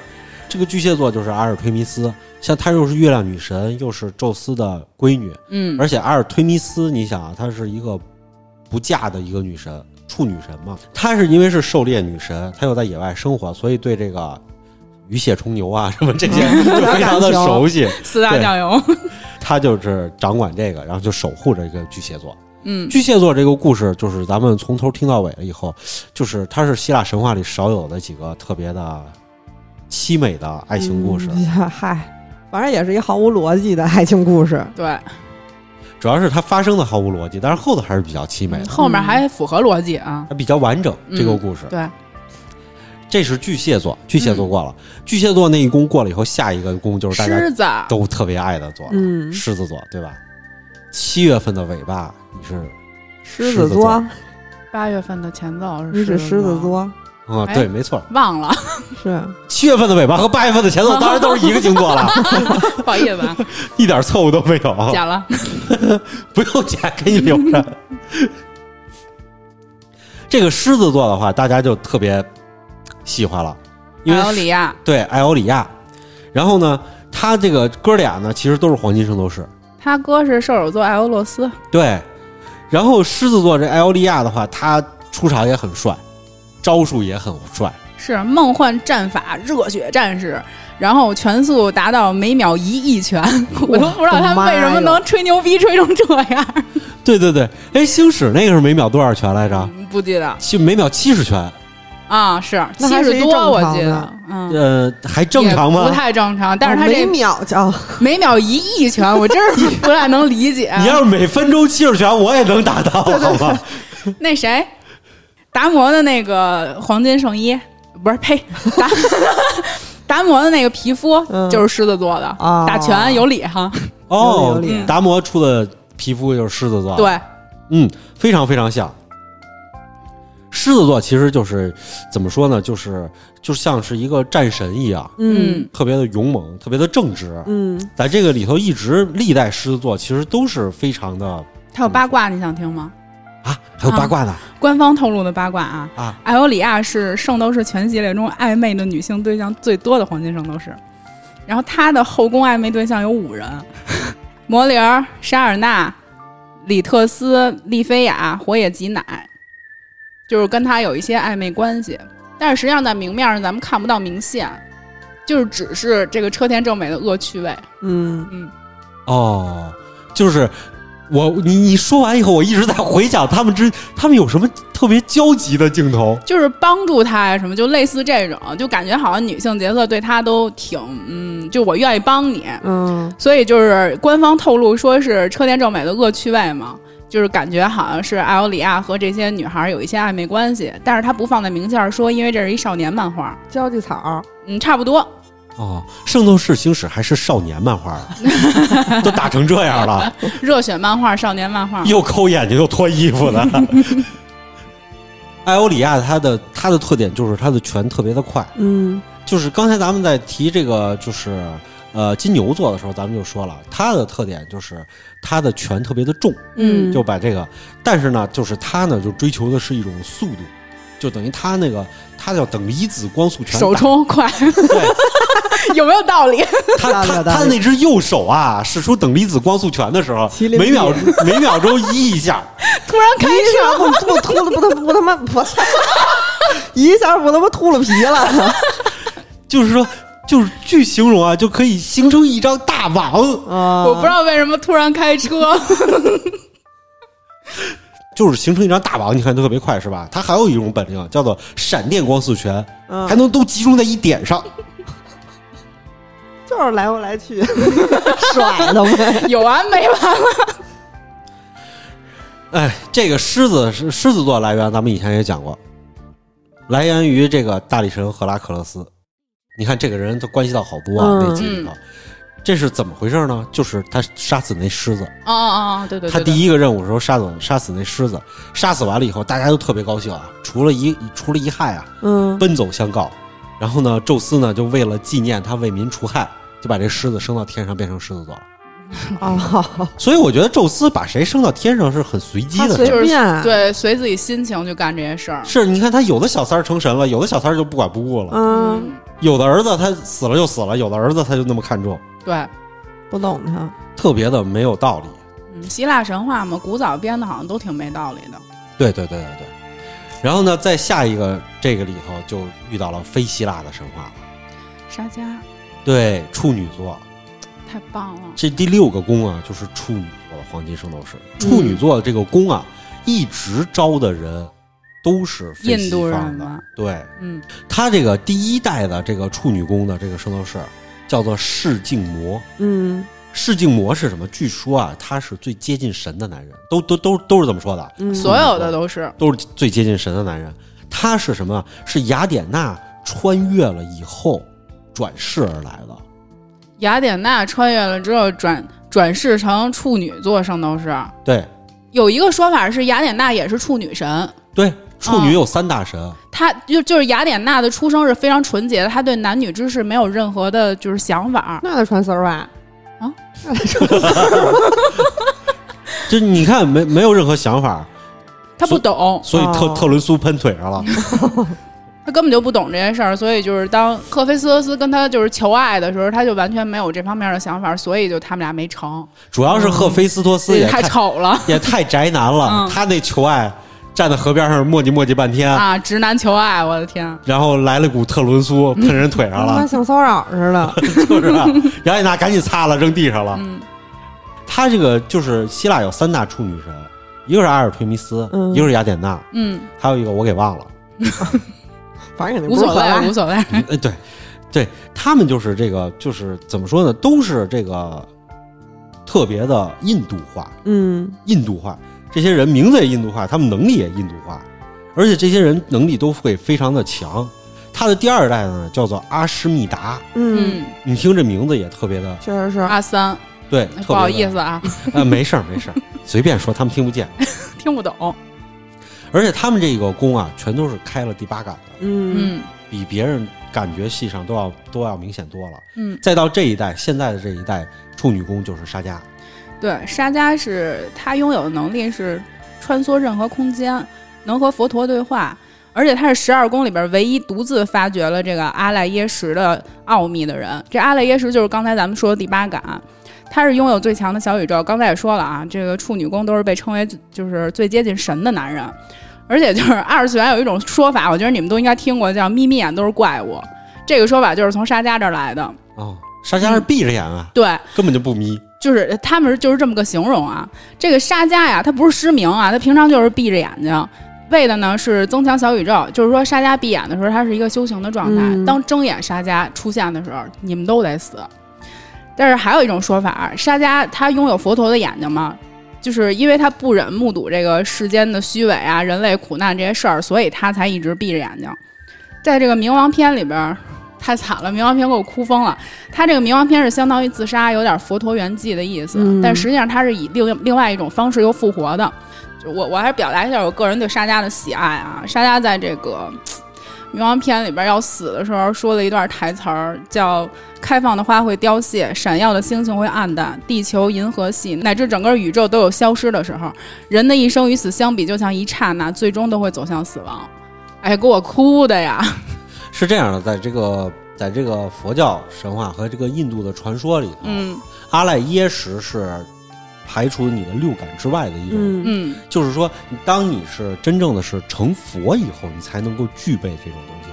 这个巨蟹座就是阿尔忒弥斯，像她又是月亮女神，又是宙斯的闺女，嗯，而且阿尔忒弥斯，你想啊，她是一个不嫁的一个女神，处女神嘛。她是因为是狩猎女神，她又在野外生活，所以对这个鱼蟹虫牛啊什么这些就非常的 熟悉。四大酱油。他就是掌管这个，然后就守护着一个巨蟹座。嗯，巨蟹座这个故事，就是咱们从头听到尾了以后，就是它是希腊神话里少有的几个特别的凄美的爱情故事。嗨，反正也是一毫无逻辑的爱情故事。对，主要是它发生的毫无逻辑，但是后头还是比较凄美的，后面还符合逻辑啊。它比较完整。嗯这个故事，对，这是巨蟹座，巨蟹座过了，巨蟹座那一宫过了以后，下一个宫就是大家狮子，都特别爱的座了，嗯。狮子座，对吧？七月份的尾巴，你是狮子座。八月份的前奏是狮子，座，啊、哎对，没错，忘了，是。七月份的尾巴和八月份的前奏 当然都是一个星座了，不好意思啊，一点错误都没有，剪了。不用剪，给你留着。这个狮子座的话，大家就特别喜欢了，因艾欧里亚，对艾欧里亚，然后呢，他这个哥俩呢，其实都是黄金圣斗士，他哥是射手座艾欧洛斯，对。然后狮子座这艾欧利亚的话，他出场也很帅，招数也很帅，是梦幻战法热血战士，然后全速达到每秒一亿拳，我都不知道他为什么能吹牛逼吹成这样，对对对。哎，星矢那个是每秒多少拳来着？嗯不记得。七每秒七十拳，啊，是七十多，我记得，嗯。呃，还正常吗不？太正常，但是他哦每秒叫 每秒一亿拳，我真是不太能理解。你要是每分钟七十拳，我也能打到，好吗？那谁，达摩的那个黄金圣衣，不是呸，达达摩的那个皮肤嗯就是狮子座的，啊打拳有理哈。哦有理有理，达摩出的皮肤就是狮子座，，对，嗯，非常非常像。狮子座其实就是怎么说呢？就是就像是一个战神一样，嗯特别的勇猛，特别的正直。嗯在这个里头，一直历代狮子座其实都是非常的他有八卦，你想听吗？啊，还有八卦呢官方透露的八卦啊，啊艾欧里亚是圣斗士全系列中暧昧的女性对象最多的黄金圣斗士，然后他的后宫暧昧对象有五人：摩灵儿、沙尔纳、里特斯、利菲亚、火野吉乃，就是跟他有一些暧昧关系。但是实际上在明面上咱们看不到明线，就是只是这个车田正美的恶趣味。嗯嗯，哦，就是我你你说完以后，我一直在回想他们之他们有什么特别焦急的镜头。就是帮助他呀什么，就类似这种，就感觉好像女性角色对他都挺，嗯，就我愿意帮你，嗯所以就是官方透露说是车田正美的恶趣味嘛，就是感觉好像是艾欧里亚和这些女孩有一些暧昧关系，但是他不放在明线儿说，因为这是一少年漫画，交际草，嗯，差不多。哦，圣斗士星矢还是少年漫画，都打成这样了，热血漫画、少年漫画，又抠眼睛又脱衣服的。艾欧里亚他的他的特点就是他的拳特别的快，嗯就是刚才咱们在提这个就是呃金牛座的时候，咱们就说了，他的特点就是他的拳特别的重，嗯。就把这个，但是呢，就是他呢就追求的是一种速度，就等于他那个他叫等离子光速拳，手冲快，对，有没有道理？他他他那只右手啊，使出等离子光速拳的时候每秒臂。每秒钟一一下，突然开一下不不秃了，不他不他妈不，一下我他妈秃了皮了。就是说，就是据形容啊，就可以形成一张大网。啊！我不知道为什么突然开车，就是形成一张大网，你看特别快是吧？它还有一种本领叫做闪电光速拳，嗯还能都集中在一点上。就是来回来去 甩的呗。有完没完了？哎，这个狮子是狮子座来源，咱们以前也讲过，来源于这个大力神赫拉克勒斯。你看这个人，他关系到好多啊，嗯那集里头。这是怎么回事呢？就是他杀死那狮子，哦哦哦，对对对，他第一一个任务的时候杀死杀死那狮子，杀死完了以后，大家都特别高兴啊，除了一除了一害啊，嗯奔走相告。然后呢，宙斯呢就为了纪念他为民除害，就把这狮子升到天上，变成狮子座了。哦，所以我觉得宙斯把谁升到天上是很随机的随便对随自己心情去干这些事儿。是，你看他有的小三儿成神了，有的小三儿就不管不顾了，嗯，有的儿子他死了就死了，有的儿子他就那么看重，对，不懂他。特别的没有道理。嗯，希腊神话嘛，古早编的好像都挺没道理的。对对对对对。然后呢，在下一个这个里头就遇到了非希腊的神话了。沙家对，处女座，太棒了，这第六个宫啊，就是处女座的黄金圣斗士。处女座的这个宫啊，一直招的人都是非西印度方的。对嗯他这个第一代的这个处女宫的这个圣斗士叫做世镜魔。嗯世镜魔是什么？据说啊，他是最接近神的男人，都都都都是这么说的，嗯，所有的都是都是最接近神的男人。他是什么？是雅典娜穿越了以后转世而来的。雅典娜穿越了之后转转世成处女座圣斗士。对有一个说法是雅典娜也是处女神，对，处女有三大神。她就就是雅典娜的出生是非常纯洁的，她对男女之事没有任何的就是想法。那她穿丝袜啊？那她穿丝袜就你看，没没有任何想法，她不懂，所以特、哦特伦苏喷腿上了。她根本就不懂这件事儿，所以就是当赫菲斯托斯跟他就是求爱的时候，他就完全没有这方面的想法，所以就他们俩没成，主要是赫菲斯托斯也太太丑了 也太宅男了，嗯他那求爱站在河边上磨叽磨叽半天，啊！直男求爱，我的天！然后来了股特仑苏喷人腿上了，性骚扰似的。就是啊雅典娜赶紧擦了扔地上了。嗯他这个就是希腊有三大处女神，一个是阿尔忒弥斯，嗯一个是雅典娜，嗯，还有一个我给忘了。反正肯定无所谓，无所谓。哎，对，对他们就是这个，就是怎么说呢，都是这个特别的印度化，嗯印度化。这些人名字也印度化，他们能力也印度化，而且这些人能力都会非常的强。他的第二代呢叫做阿诗密达，嗯，嗯，你听这名字也特别的确实是。阿三，对，不好意思思啊，啊，没事儿没事儿，随便说，他们听不见。听不懂。而且他们这个宫啊，全都是开了第八感的，嗯嗯比别人感觉戏上都要都要明显多了。嗯，再到这一代，现在的这一代处女宫就是沙加，对，沙加是他拥有的能力是穿梭任何空间，能和佛陀对话，而且他是十二宫里边唯一独自发掘了这个阿赖耶识的奥秘的人。这阿赖耶识就是刚才咱们说的第八感。他是拥有最强的小宇宙，刚才也说了啊，这个处女宫都是被称为就是最接近神的男人，而且就是二次元有一种说法，我觉得你们都应该听过，叫眯眯眼都是怪物。这个说法就是从沙加这儿来的，哦，沙加是闭着眼啊，对，根本就不眯。就是他们就是这么个形容啊。这个沙加呀，他不是失明啊，他平常就是闭着眼睛，为的呢是增强小宇宙。就是说，沙加闭眼的时候，他是一个修行的状态；嗯当睁眼沙加出现的时候，你们都得死。但是还有一种说法，沙加他拥有佛陀的眼睛嘛，就是因为他不忍目睹这个世间的虚伪啊、人类苦难这些事儿，所以他才一直闭着眼睛。在这个冥王篇里边儿，太惨了，冥王篇给我哭疯了。他这个冥王篇是相当于自杀，有点佛陀圆寂的意思，嗯但实际上他是以另另外一种方式又复活的。就我我还是表达一下我个人对沙加的喜爱啊。沙加在这个冥王篇里边要死的时候说了一段台词儿，叫“开放的花会凋谢，闪耀的星星会暗淡，地球、银河系乃至整个宇宙都有消失的时候。人的一生与此相比，就像一刹那，最终都会走向死亡。”哎，给我哭的呀！是这样的，在这个在这个佛教神话和这个印度的传说里头，嗯阿赖耶识是排除你的六感之外的一种，嗯嗯就是说，当你是真正的是成佛以后，你才能够具备这种东西。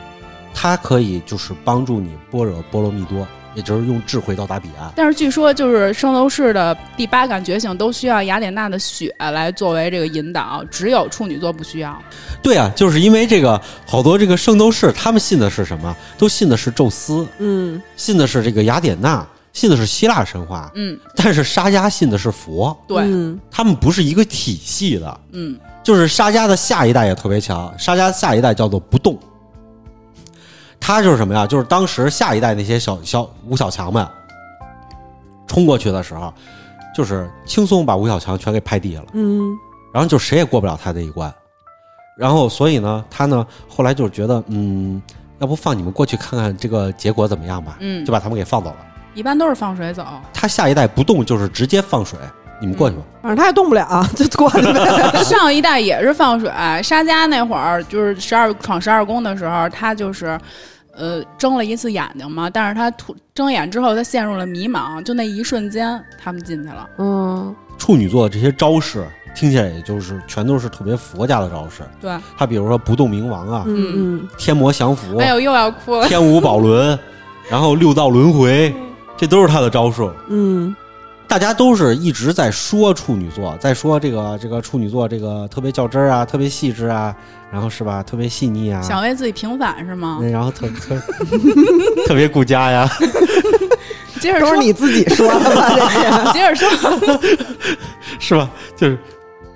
它可以就是帮助你般若波罗蜜多，也就是用智慧到达彼岸。但是据说，就是圣斗士的第八感觉醒都需要雅典娜的血来作为这个引导，只有处女座不需要。对啊，就是因为这个，好多这个圣斗士他们信的是什么？都信的是宙斯，嗯信的是这个雅典娜，信的是希腊神话。嗯，但是沙迦信的是佛，对，嗯他们不是一个体系的。嗯就是沙迦的下一代也特别强，沙迦下一代叫做不动。他就是什么呀？就是当时下一代那些小小吴小强们冲过去的时候，就是轻松把吴小强全给拍地下了，嗯然后就谁也过不了他这一关。然后所以呢，他呢后来就觉得，嗯，要不放你们过去看看这个结果怎么样吧，嗯就，把他们给放走了。一般都是放水走。他下一代不动，就是直接放水，你们过去吧。反正他也动不了，就过去呗。上一代也是放水，沙加那会儿就是十二闯十二宫的时候，他就是。呃，睁了一次眼睛嘛，但是他突睁眼之后，他陷入了迷茫，就那一瞬间，他们进去了。嗯处女座这些招式听起来也就是全都是特别佛家的招式。对，他比如说不动明王啊，嗯嗯天魔降服，哎呦，又要哭了。天无宝轮，然后六道轮回，这都是他的招数。嗯大家都是一直在说处女座，在说这个这个处女座这个特别较真儿啊，特别细致啊，然后是吧，特别细腻啊，想为自己平反是吗？嗯 然后特特特别顾家呀，接着说都是，你自己说的吧？这些 接着说，是吧？就是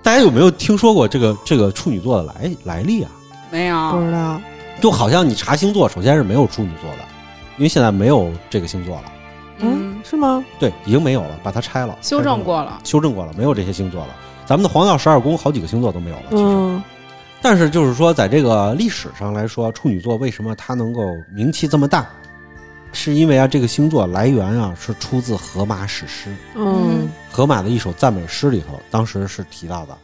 大家有没有听说过这个这个处女座的来来历啊？没有不有，知道。就好像你查星座，首先是没有处女座的，因为现在没有这个星座了。嗯，是吗？对，已经没有了，把它拆了，修正过了，修正过了，没有这些星座了。咱们的黄道十二宫好几个星座都没有了，其实。嗯但是就是说，在这个历史上来说，处女座为什么它能够名气这么大？是因为啊，这个星座来源啊是出自荷马史诗，嗯荷马的一首赞美诗里头，当时是提到的。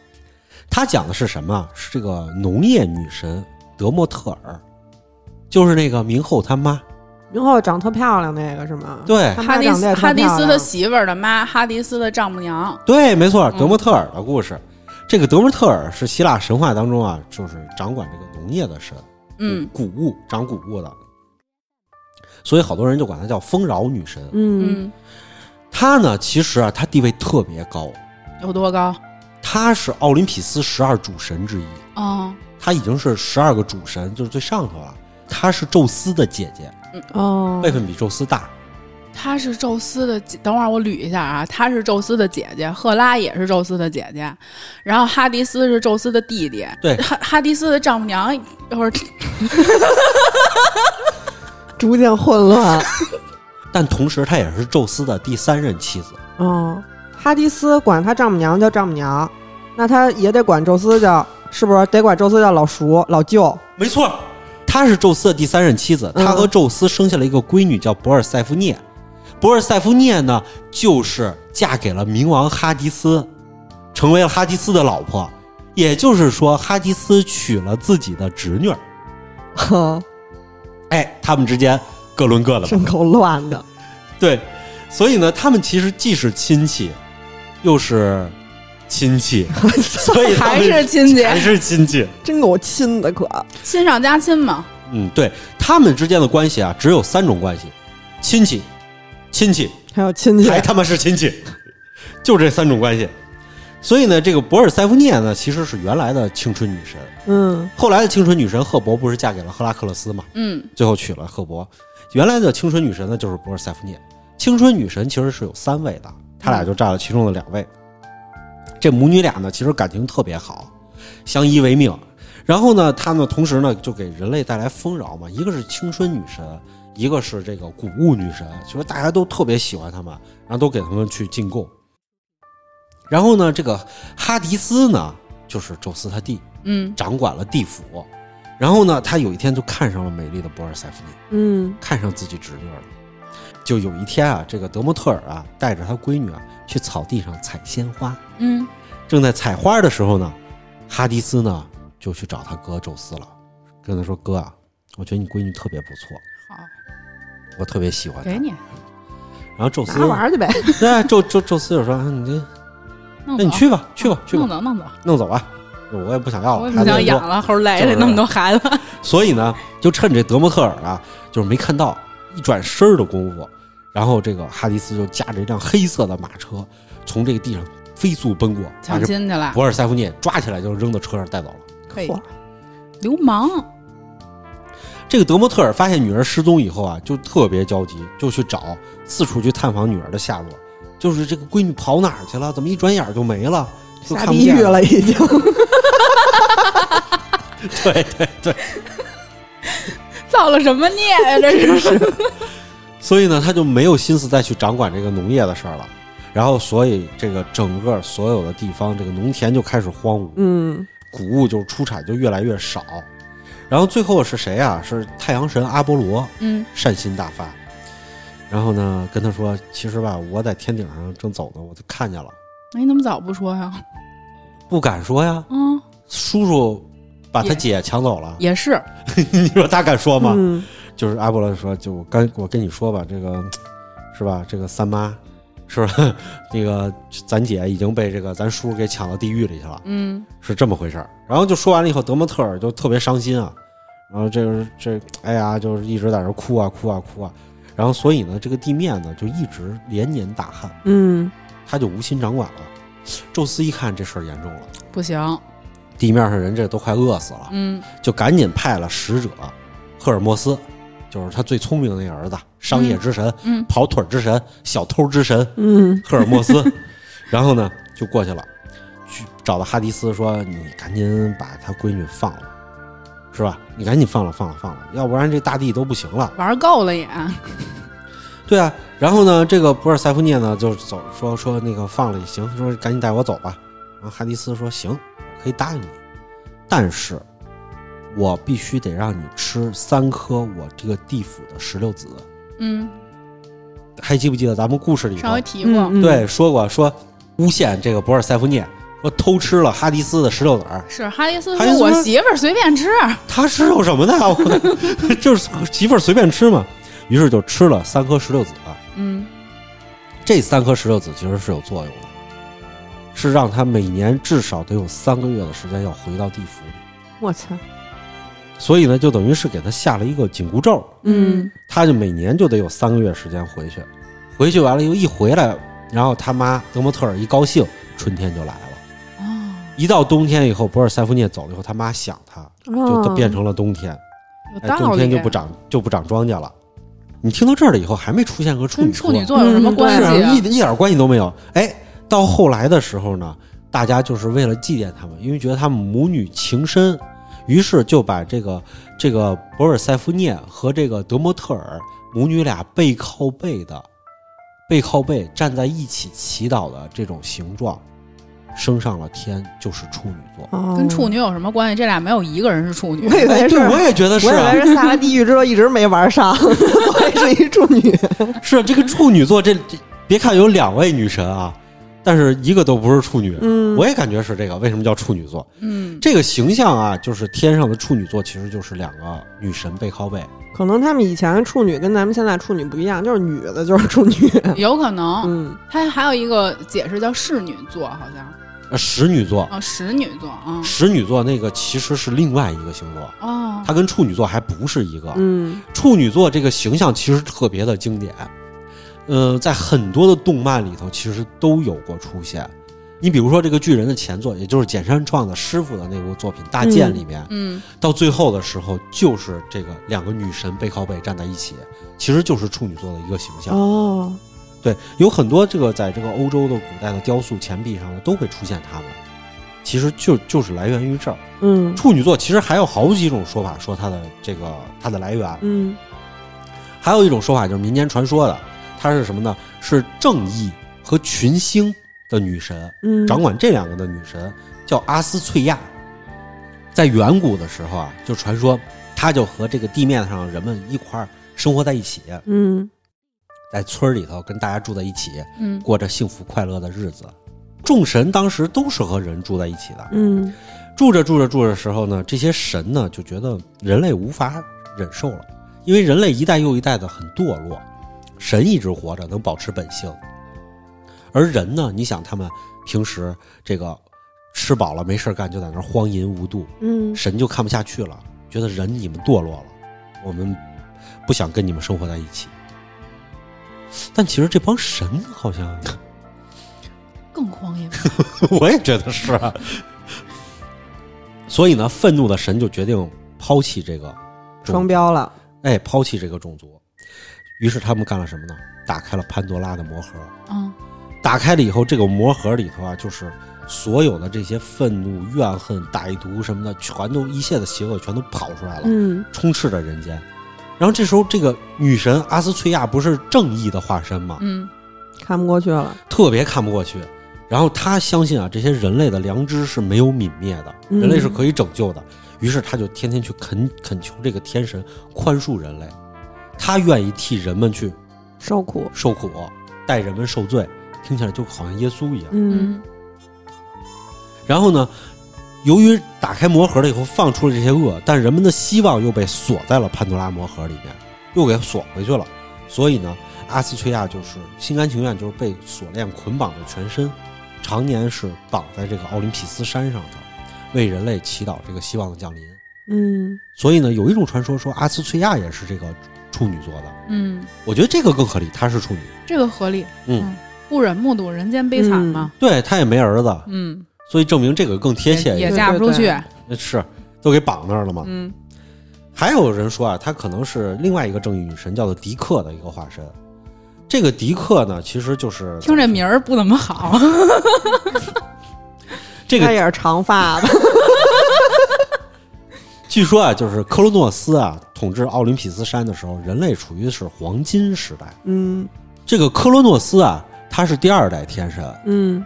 它讲的是什么？是这个农业女神德莫特尔，就是那个明后他妈。明后长特漂亮那个是吗？对哈迪斯哈迪斯的媳妇儿的妈，哈迪斯的丈母娘，对，没错，嗯德莫特尔的故事。这个德莫特尔是希腊神话当中啊，就是掌管这个农业的神，嗯谷物长谷物的，所以好多人就管她叫丰饶女神。嗯嗯，她呢，其实啊，她地位特别高，有多高？她是奥林匹斯十二主神之一，哦，她已经是十二个主神，就是最上头了。她是宙斯的姐姐，哦，辈分比宙斯大。她是宙斯的姐，等会儿我捋一下啊，她是宙斯的姐姐，赫拉也是宙斯的姐姐，然后哈迪斯是宙斯的弟弟，对哈哈迪斯的丈母娘，一会儿 逐渐混乱。但同时，她也是宙斯的第三任妻子。嗯，哈迪斯管他丈母娘叫丈母娘，那他也得管宙斯叫，是不是得管宙斯叫老叔、老舅？没错，她是宙斯的第三任妻子。嗯她和宙斯生下了一个闺女，叫博尔塞夫涅。博尔塞夫涅呢，就是嫁给了冥王哈迪斯，成为了哈迪斯的老婆。也就是说，哈迪斯娶了自己的侄女儿。呵，哎，他们之间各论各的吧。真够乱的。对，所以呢，他们其实既是亲戚，又是亲戚，所以还是亲戚，还是亲戚。真够亲的可，亲上加亲嘛。嗯，对他们之间的关系啊，只有三种关系：亲戚、亲戚，还有亲戚，还他妈是亲戚，就这三种关系。所以呢，这个博尔塞夫涅呢，其实是原来的青春女神。嗯后来的青春女神赫伯不是嫁给了赫拉克勒斯嘛？嗯最后娶了赫伯。原来的青春女神呢，就是博尔塞夫涅。青春女神其实是有三位的，他俩就占了其中的两位。这母女俩呢，其实感情特别好，相依为命。然后呢，她们同时呢，就给人类带来丰饶嘛。一个是青春女神，一个是这个谷物女神，其实大家都特别喜欢她们，然后都给她们去进贡。然后呢，这个哈迪斯呢，就是宙斯他弟，嗯掌管了地府。然后呢，他有一天就看上了美丽的博尔塞夫涅，嗯看上自己侄女了。就有一天啊，这个德莫特尔啊，带着他闺女啊去草地上采鲜花。嗯正在采花的时候呢，哈迪斯呢就去找他哥宙斯了，跟他说：“哥啊，我觉得你闺女特别不错，好，我特别喜欢她。给”你然后宙斯拿玩去呗。对宙宙宙斯就说：“你这，那你去吧，去吧，去吧，弄走弄走，弄走吧，我也不想要了。”我也不想养了，齁累就是的那么多孩子。所以呢，就趁这德莫特尔啊，就是没看到，一转身的功夫，然后这个哈迪斯就驾着一辆黑色的马车，从这个地上飞速奔过，抢这亲去了，博尔塞夫涅抓起来就扔到车上带走了。可以嚯，流氓。这个德莫特尔发现女儿失踪以后啊，就特别焦急，就去找，四处去探访女儿的下落。就是这个闺女跑哪儿去了？怎么一转眼就没了？就下地狱看不见了已经。对 对对，造了什么孽呀？这是 所以呢，他就没有心思再去掌管这个农业的事儿了。然后，所以这个整个所有的地方，这个农田就开始荒芜，嗯谷物就出产就越来越少。然后最后是谁啊？是太阳神阿波罗嗯善心大发，然后呢跟他说：“其实吧，我在天顶上正走呢，我就看见了，那你怎么早不说呀？不敢说呀。嗯，叔叔把他姐抢走了，也是，你说他敢说吗？嗯就是阿波罗说，就我跟我跟你说吧，这个是吧？这个三妈是吧？那个咱姐已经被这个咱叔给抢到地狱里去了，嗯是这么回事儿。然后就说完了以后，德莫特尔就特别伤心啊，然后这个这哎呀，就是一直在这哭啊哭啊哭啊。然后所以呢，这个地面呢就一直连年大旱，嗯他就无心掌管了。宙斯一看这事儿严重了，不行，地面上人这都快饿死了，嗯就赶紧派了使者赫尔墨斯，就是他最聪明的那个儿子，商业之神、嗯跑腿儿之神、小偷之神嗯赫尔墨斯，然后呢就过去了，去找到哈迪斯说：“你赶紧把他闺女放了，是吧？你赶紧放了，放了，放了，要不然这大地都不行了。”玩够了也，对啊，然后呢，这个博尔塞夫涅呢就走说说那个放了也行，说赶紧带我走吧。然后哈迪斯说行，我可以答应你，但是我必须得让你吃三颗我这个地府的石榴籽。嗯，还记不记得咱们故事里头上回提过，嗯对说过说诬陷这个博尔塞夫涅说偷吃了哈迪斯的石榴籽儿？是哈迪斯说说我媳妇儿随便吃，他吃有什么呢？我 就是媳妇儿随便吃嘛。于是就吃了三颗石榴籽。嗯这三颗石榴籽其实是有作用的，是让他每年至少得有三个月的时间要回到地府里，我操，所以呢，就等于是给他下了一个紧箍咒，嗯他就每年就得有三个月时间回去，回去完了又一回来，然后他妈德莫特尔一高兴，春天就来了。哦，一到冬天以后，博尔塞夫涅走了以后，他妈想他，就就变成成了冬天，哎，冬天就不长就不长庄稼了。你听到这儿了以后，还没出现和处女跟处女座有什么关系啊？一一点关系都没有。哎，到后来的时候呢，大家就是为了祭奠他们，因为觉得他们母女情深，于是就把这个这个博尔塞夫涅和这个德莫特尔母女俩背靠背的背靠背站在一起祈祷的这种形状，升上了天，就是处女座。跟处女有什么关系？这俩没有一个人是处女。我以为哎，是对，我也觉得是我以啊，为是下了地狱之后一直没玩上，我 也是一处女。是啊这个处女座这，这别看有两位女神啊，但是一个都不是处女。嗯，我也感觉是这个，为什么叫处女座？嗯，这个形象啊，就是天上的处女座，其实就是两个女神背靠背。可能他们以前的处女跟咱们现在处女不一样，就是女的就是处女。有可能。嗯它还有一个解释叫侍女座，好像呃，使女座，啊，使女座啊。使女座那个其实是另外一个星座，哦，它跟处女座还不是一个。嗯处女座这个形象其实特别的经典，呃，在很多的动漫里头其实都有过出现。你比如说这个巨人的前作，也就是简山创的师傅的那部作品《大剑》里面，嗯到最后的时候就是这个两个女神背靠背站在一起，其实就是处女座的一个形象。哦，对，有很多这个在这个欧洲的古代的雕塑钱币上呢，都会出现它们。其实就就是来源于这儿。嗯处女座其实还有好几种说法，说它的这个它的来源。嗯还有一种说法就是民间传说的，它是什么呢？是正义和群星的女神，嗯，掌管这两个的女神叫阿斯翠亚。在远古的时候啊，就传说她就和这个地面上人们一块儿生活在一起，嗯在村儿里头跟大家住在一起，嗯过着幸福快乐的日子。众神当时都是和人住在一起的，嗯住着住着住着时候呢，这些神呢就觉得人类无法忍受了，因为人类一代又一代的很堕落，神一直活着能保持本性，而人呢，你想他们平时这个吃饱了没事干就在那儿荒淫无度，嗯神就看不下去了，觉得人你们堕落了，我们不想跟你们生活在一起。但其实这帮神好像，更荒淫。我也觉得是啊。所以呢，愤怒的神就决定抛弃这个双标了。哎，抛弃这个种族。于是他们干了什么呢？打开了潘多拉的魔盒。嗯打开了以后，这个魔盒里头啊，就是所有的这些愤怒、怨恨、歹毒什么的，全都一切的邪恶全都跑出来了，嗯充斥着人间。然后这时候，这个女神阿斯翠亚不是正义的化身吗？嗯看不过去了。特别看不过去。然后她相信啊，这些人类的良知是没有泯灭的，嗯人类是可以拯救的。于是她就天天去恳恳求这个天神宽恕人类，她愿意替人们去受苦。受苦，代人们受罪，听起来就好像耶稣一样。嗯嗯然后呢，由于打开魔盒了以后放出了这些恶，但人们的希望又被锁在了潘多拉魔盒里面，又给锁回去了。所以呢，阿斯崔亚就是心甘情愿，就是被锁链捆绑着全身，常年是绑在这个奥林匹斯山上头，为人类祈祷这个希望的降临。嗯所以呢，有一种传说说阿斯崔亚也是这个处女座的。嗯，我觉得这个更合理，她是处女，这个合理。嗯，不忍目睹人间悲惨嘛。对她也没儿子，嗯，所以证明这个更贴切一也。嫁不出去。是都给绑那儿了嘛。嗯还有人说啊，她可能是另外一个正义女神，叫做狄克的一个化身。这个狄克呢，其实就是听这名儿不怎么好。这个，他也是长发的，据说啊，就是克罗诺斯啊统治奥林匹斯山的时候，人类处于的是黄金时代。嗯这个克罗诺斯啊，他是第二代天神，嗯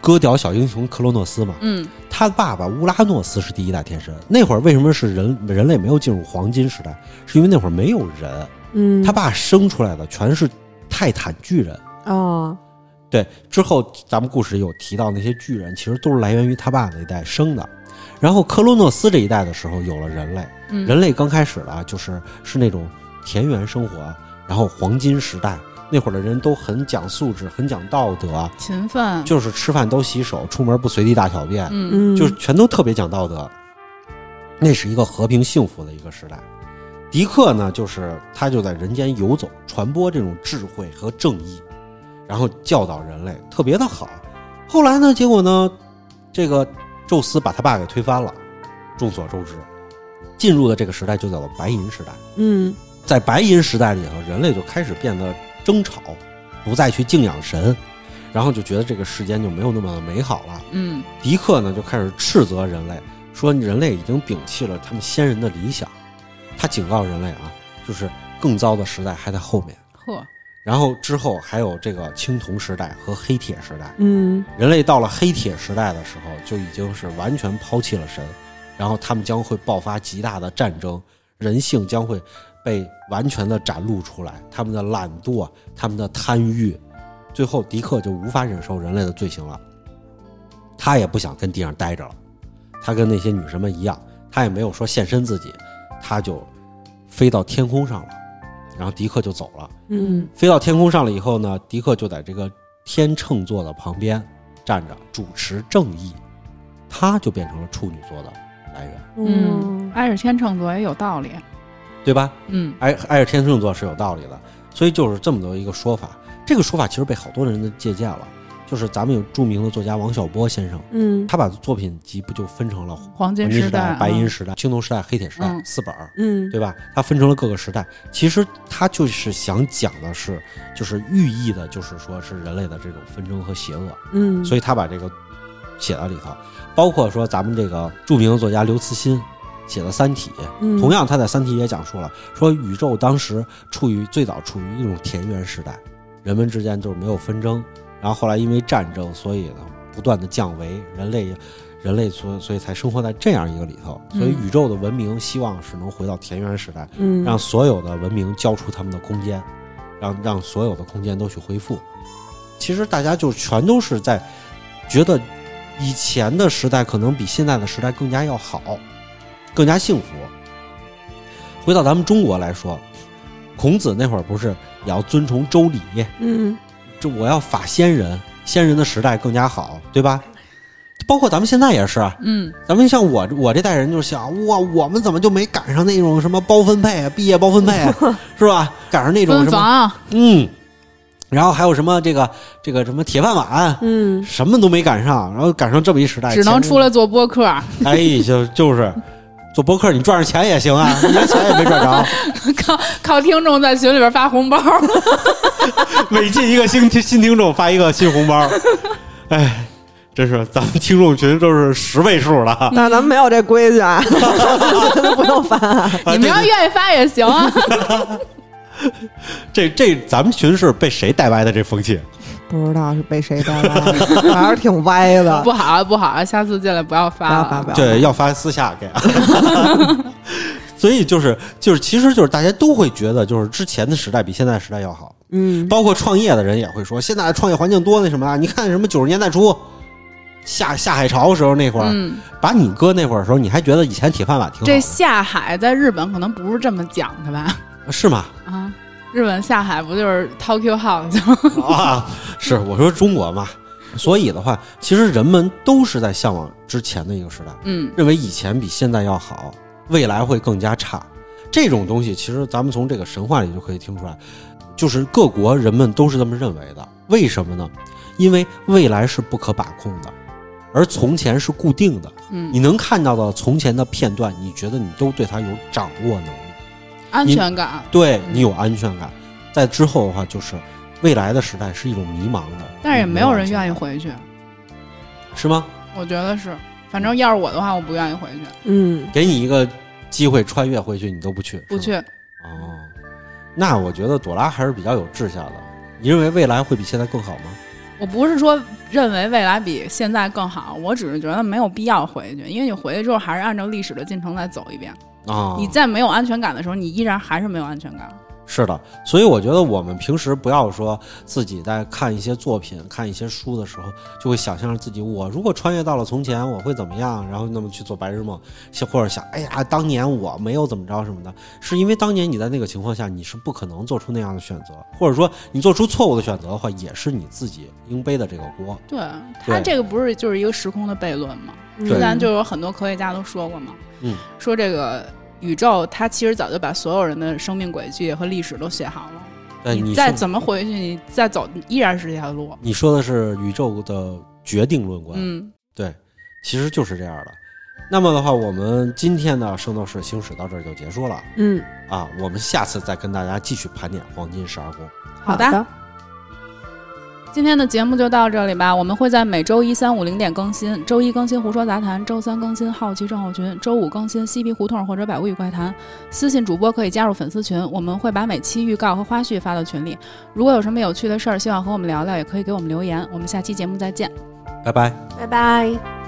割屌小英雄克罗诺斯嘛。嗯他爸爸乌拉诺斯是第一代天神。那会儿为什么是人人类没有进入黄金时代？是因为那会儿没有人，嗯，他爸生出来的全是泰坦巨人。哦，对，之后咱们故事有提到那些巨人，其实都是来源于他爸那一代生的。然后克罗诺斯这一代的时候有了人类，嗯，人类刚开始的就是是那种田园生活，然后黄金时代那会儿的人都很讲素质，很讲道德，勤奋。就是吃饭都洗手，出门不随地大小便，嗯嗯，就是全都特别讲道德。那是一个和平幸福的一个时代。迪克呢，就是他就在人间游走，传播这种智慧和正义，然后教导人类，特别的好。后来呢，结果呢，这个宙斯把他爸给推翻了，众所周知，进入的这个时代就叫做白银时代。嗯在白银时代里头，人类就开始变得争吵，不再去敬仰神，然后就觉得这个世间就没有那么美好了。嗯迪克呢就开始斥责人类，说人类已经摒弃了他们先人的理想。他警告人类啊，就是更糟的时代还在后面。呵，然后之后还有这个青铜时代和黑铁时代。嗯人类到了黑铁时代的时候，就已经是完全抛弃了神，然后他们将会爆发极大的战争，人性将会被完全的展露出来，他们的懒惰，他们的贪欲，最后迪克就无法忍受人类的罪行了，他也不想跟地上待着了，他跟那些女神们一样，他也没有说献身自己，他就飞到天空上了，然后迪克就走了。嗯飞到天空上了以后呢，迪克就在这个天秤座的旁边站着，主持正义，他就变成了处女座的来源，嗯，挨着天秤座也有道理。对吧？嗯挨挨着天秤座是有道理的，所以就是这么多一个说法。这个说法其实被好多人的借鉴了，就是咱们有著名的作家王小波先生，嗯他把作品集不就分成了黄黄金时代、白银嗯时代、青铜时代、黑铁时代嗯四本儿，嗯对吧？他分成了各个时代。其实他就是想讲的是，就是寓意的，就是说是人类的这种纷争和邪恶，嗯，所以他把这个写到里头。包括说咱们这个著名的作家刘慈欣写的《三体》，嗯同样他在《三体》也讲述了，说宇宙当时处于最早处于一种田园时代，人们之间就是没有纷争，然后后来因为战争，所以呢不断的降维，人类人类所所以才生活在这样一个里头，所以嗯宇宙的文明希望是能回到田园时代，嗯。让所有的文明交出他们的空间，让让所有的空间都去恢复。其实大家就全都是在觉得以前的时代可能比现在的时代更加要好，更加幸福。回到咱们中国来说，孔子那会儿不是也要遵从周礼，嗯这我要法先人，先人的时代更加好，对吧？包括咱们现在也是，嗯。咱们像我我这代人就想，哇，我们怎么就没赶上那种什么包分配啊，毕业包分配啊，是吧？赶上那种什么，嗯，然后还有什么这个这个什么铁饭碗，嗯。什么都没赶上，然后赶上这么一时代，只能出来做播客，哎，就就是做博客，你赚着钱也行啊，你连钱也没赚着，靠靠听众在群里边发红包。每进一个新听新听众发一个新红包，哎，真是咱们听众群都是十位数了，那咱们没有这规矩啊，不用发。啊你们要愿意发也行啊。这这咱们群是被谁带歪的这风气？不知道是被谁带歪的，反正挺歪的。不好啊不好，啊下次进来不要发了。对，要发私下给。所以就是就是，其实就是大家都会觉得，就是之前的时代比现在时代要好。嗯包括创业的人也会说，现在的创业环境多那什么啊？你看什么九十年代初下下海潮时候那会儿，嗯，把你哥那会儿的时候，你还觉得以前铁饭碗挺好这，下海在日本可能不是这么讲的吧？是吗？啊，日本下海不就是 Tokyo House 吗？啊，是我说中国嘛。所以的话，其实人们都是在向往之前的一个时代，嗯认为以前比现在要好，未来会更加差。这种东西其实咱们从这个神话里就可以听出来，就是各国人们都是这么认为的。为什么呢？因为未来是不可把控的，而从前是固定的。嗯你，能看到的从前的片段，你觉得你都对它有掌握能力，安全感，对你有安全感。在之后的话，就是未来的时代是一种迷茫的，但是也没有人愿意意，回去，是吗？我觉得是。反正要是我的话，我不愿意回去，嗯，给你一个机会穿越回去，你都不去，不去。哦，那我觉得朵拉还是比较有志向的。你认为未来会比现在更好吗？我不是说认为未来比现在更好，我只是觉得没有必要回去，因为你回去之后还是按照历史的进程再走一遍。啊，你在没有安全感的时候，你依然还是没有安全感。是的，所以我觉得我们平时不要说自己在看一些作品、看一些书的时候，就会想象自己，我如果穿越到了从前，我会怎么样？然后那么去做白日梦，想或者想，哎呀，当年我没有怎么着什么的，是因为当年你在那个情况下，你是不可能做出那样的选择，或者说你做出错误的选择的话，也是你自己应背的这个锅。对他这个不是就是一个时空的悖论吗？嗯之前就有很多科学家都说过嘛，嗯，说这个宇宙它其实早就把所有人的生命轨迹和历史都写好了。但，你再怎么回去，你再走依然是这条路。你说的是宇宙的决定论观，嗯，对，其实就是这样的。那么的话，我们今天的《圣斗士星矢》到这儿就结束了嗯，啊，我们下次再跟大家继续盘点黄金十二宫。好的今天的节目就到这里吧。我们会在每周一、三、五零点更新，周一更新《胡说杂谈》，周三更新《好奇症候群》，周五更新《嬉皮胡同》或者《百物语怪谈》。私信主播可以加入粉丝群，我们会把每期预告和花絮发到群里。如果有什么有趣的事儿，希望和我们聊聊，也可以给我们留言。我们下期节目再见。拜拜。拜拜。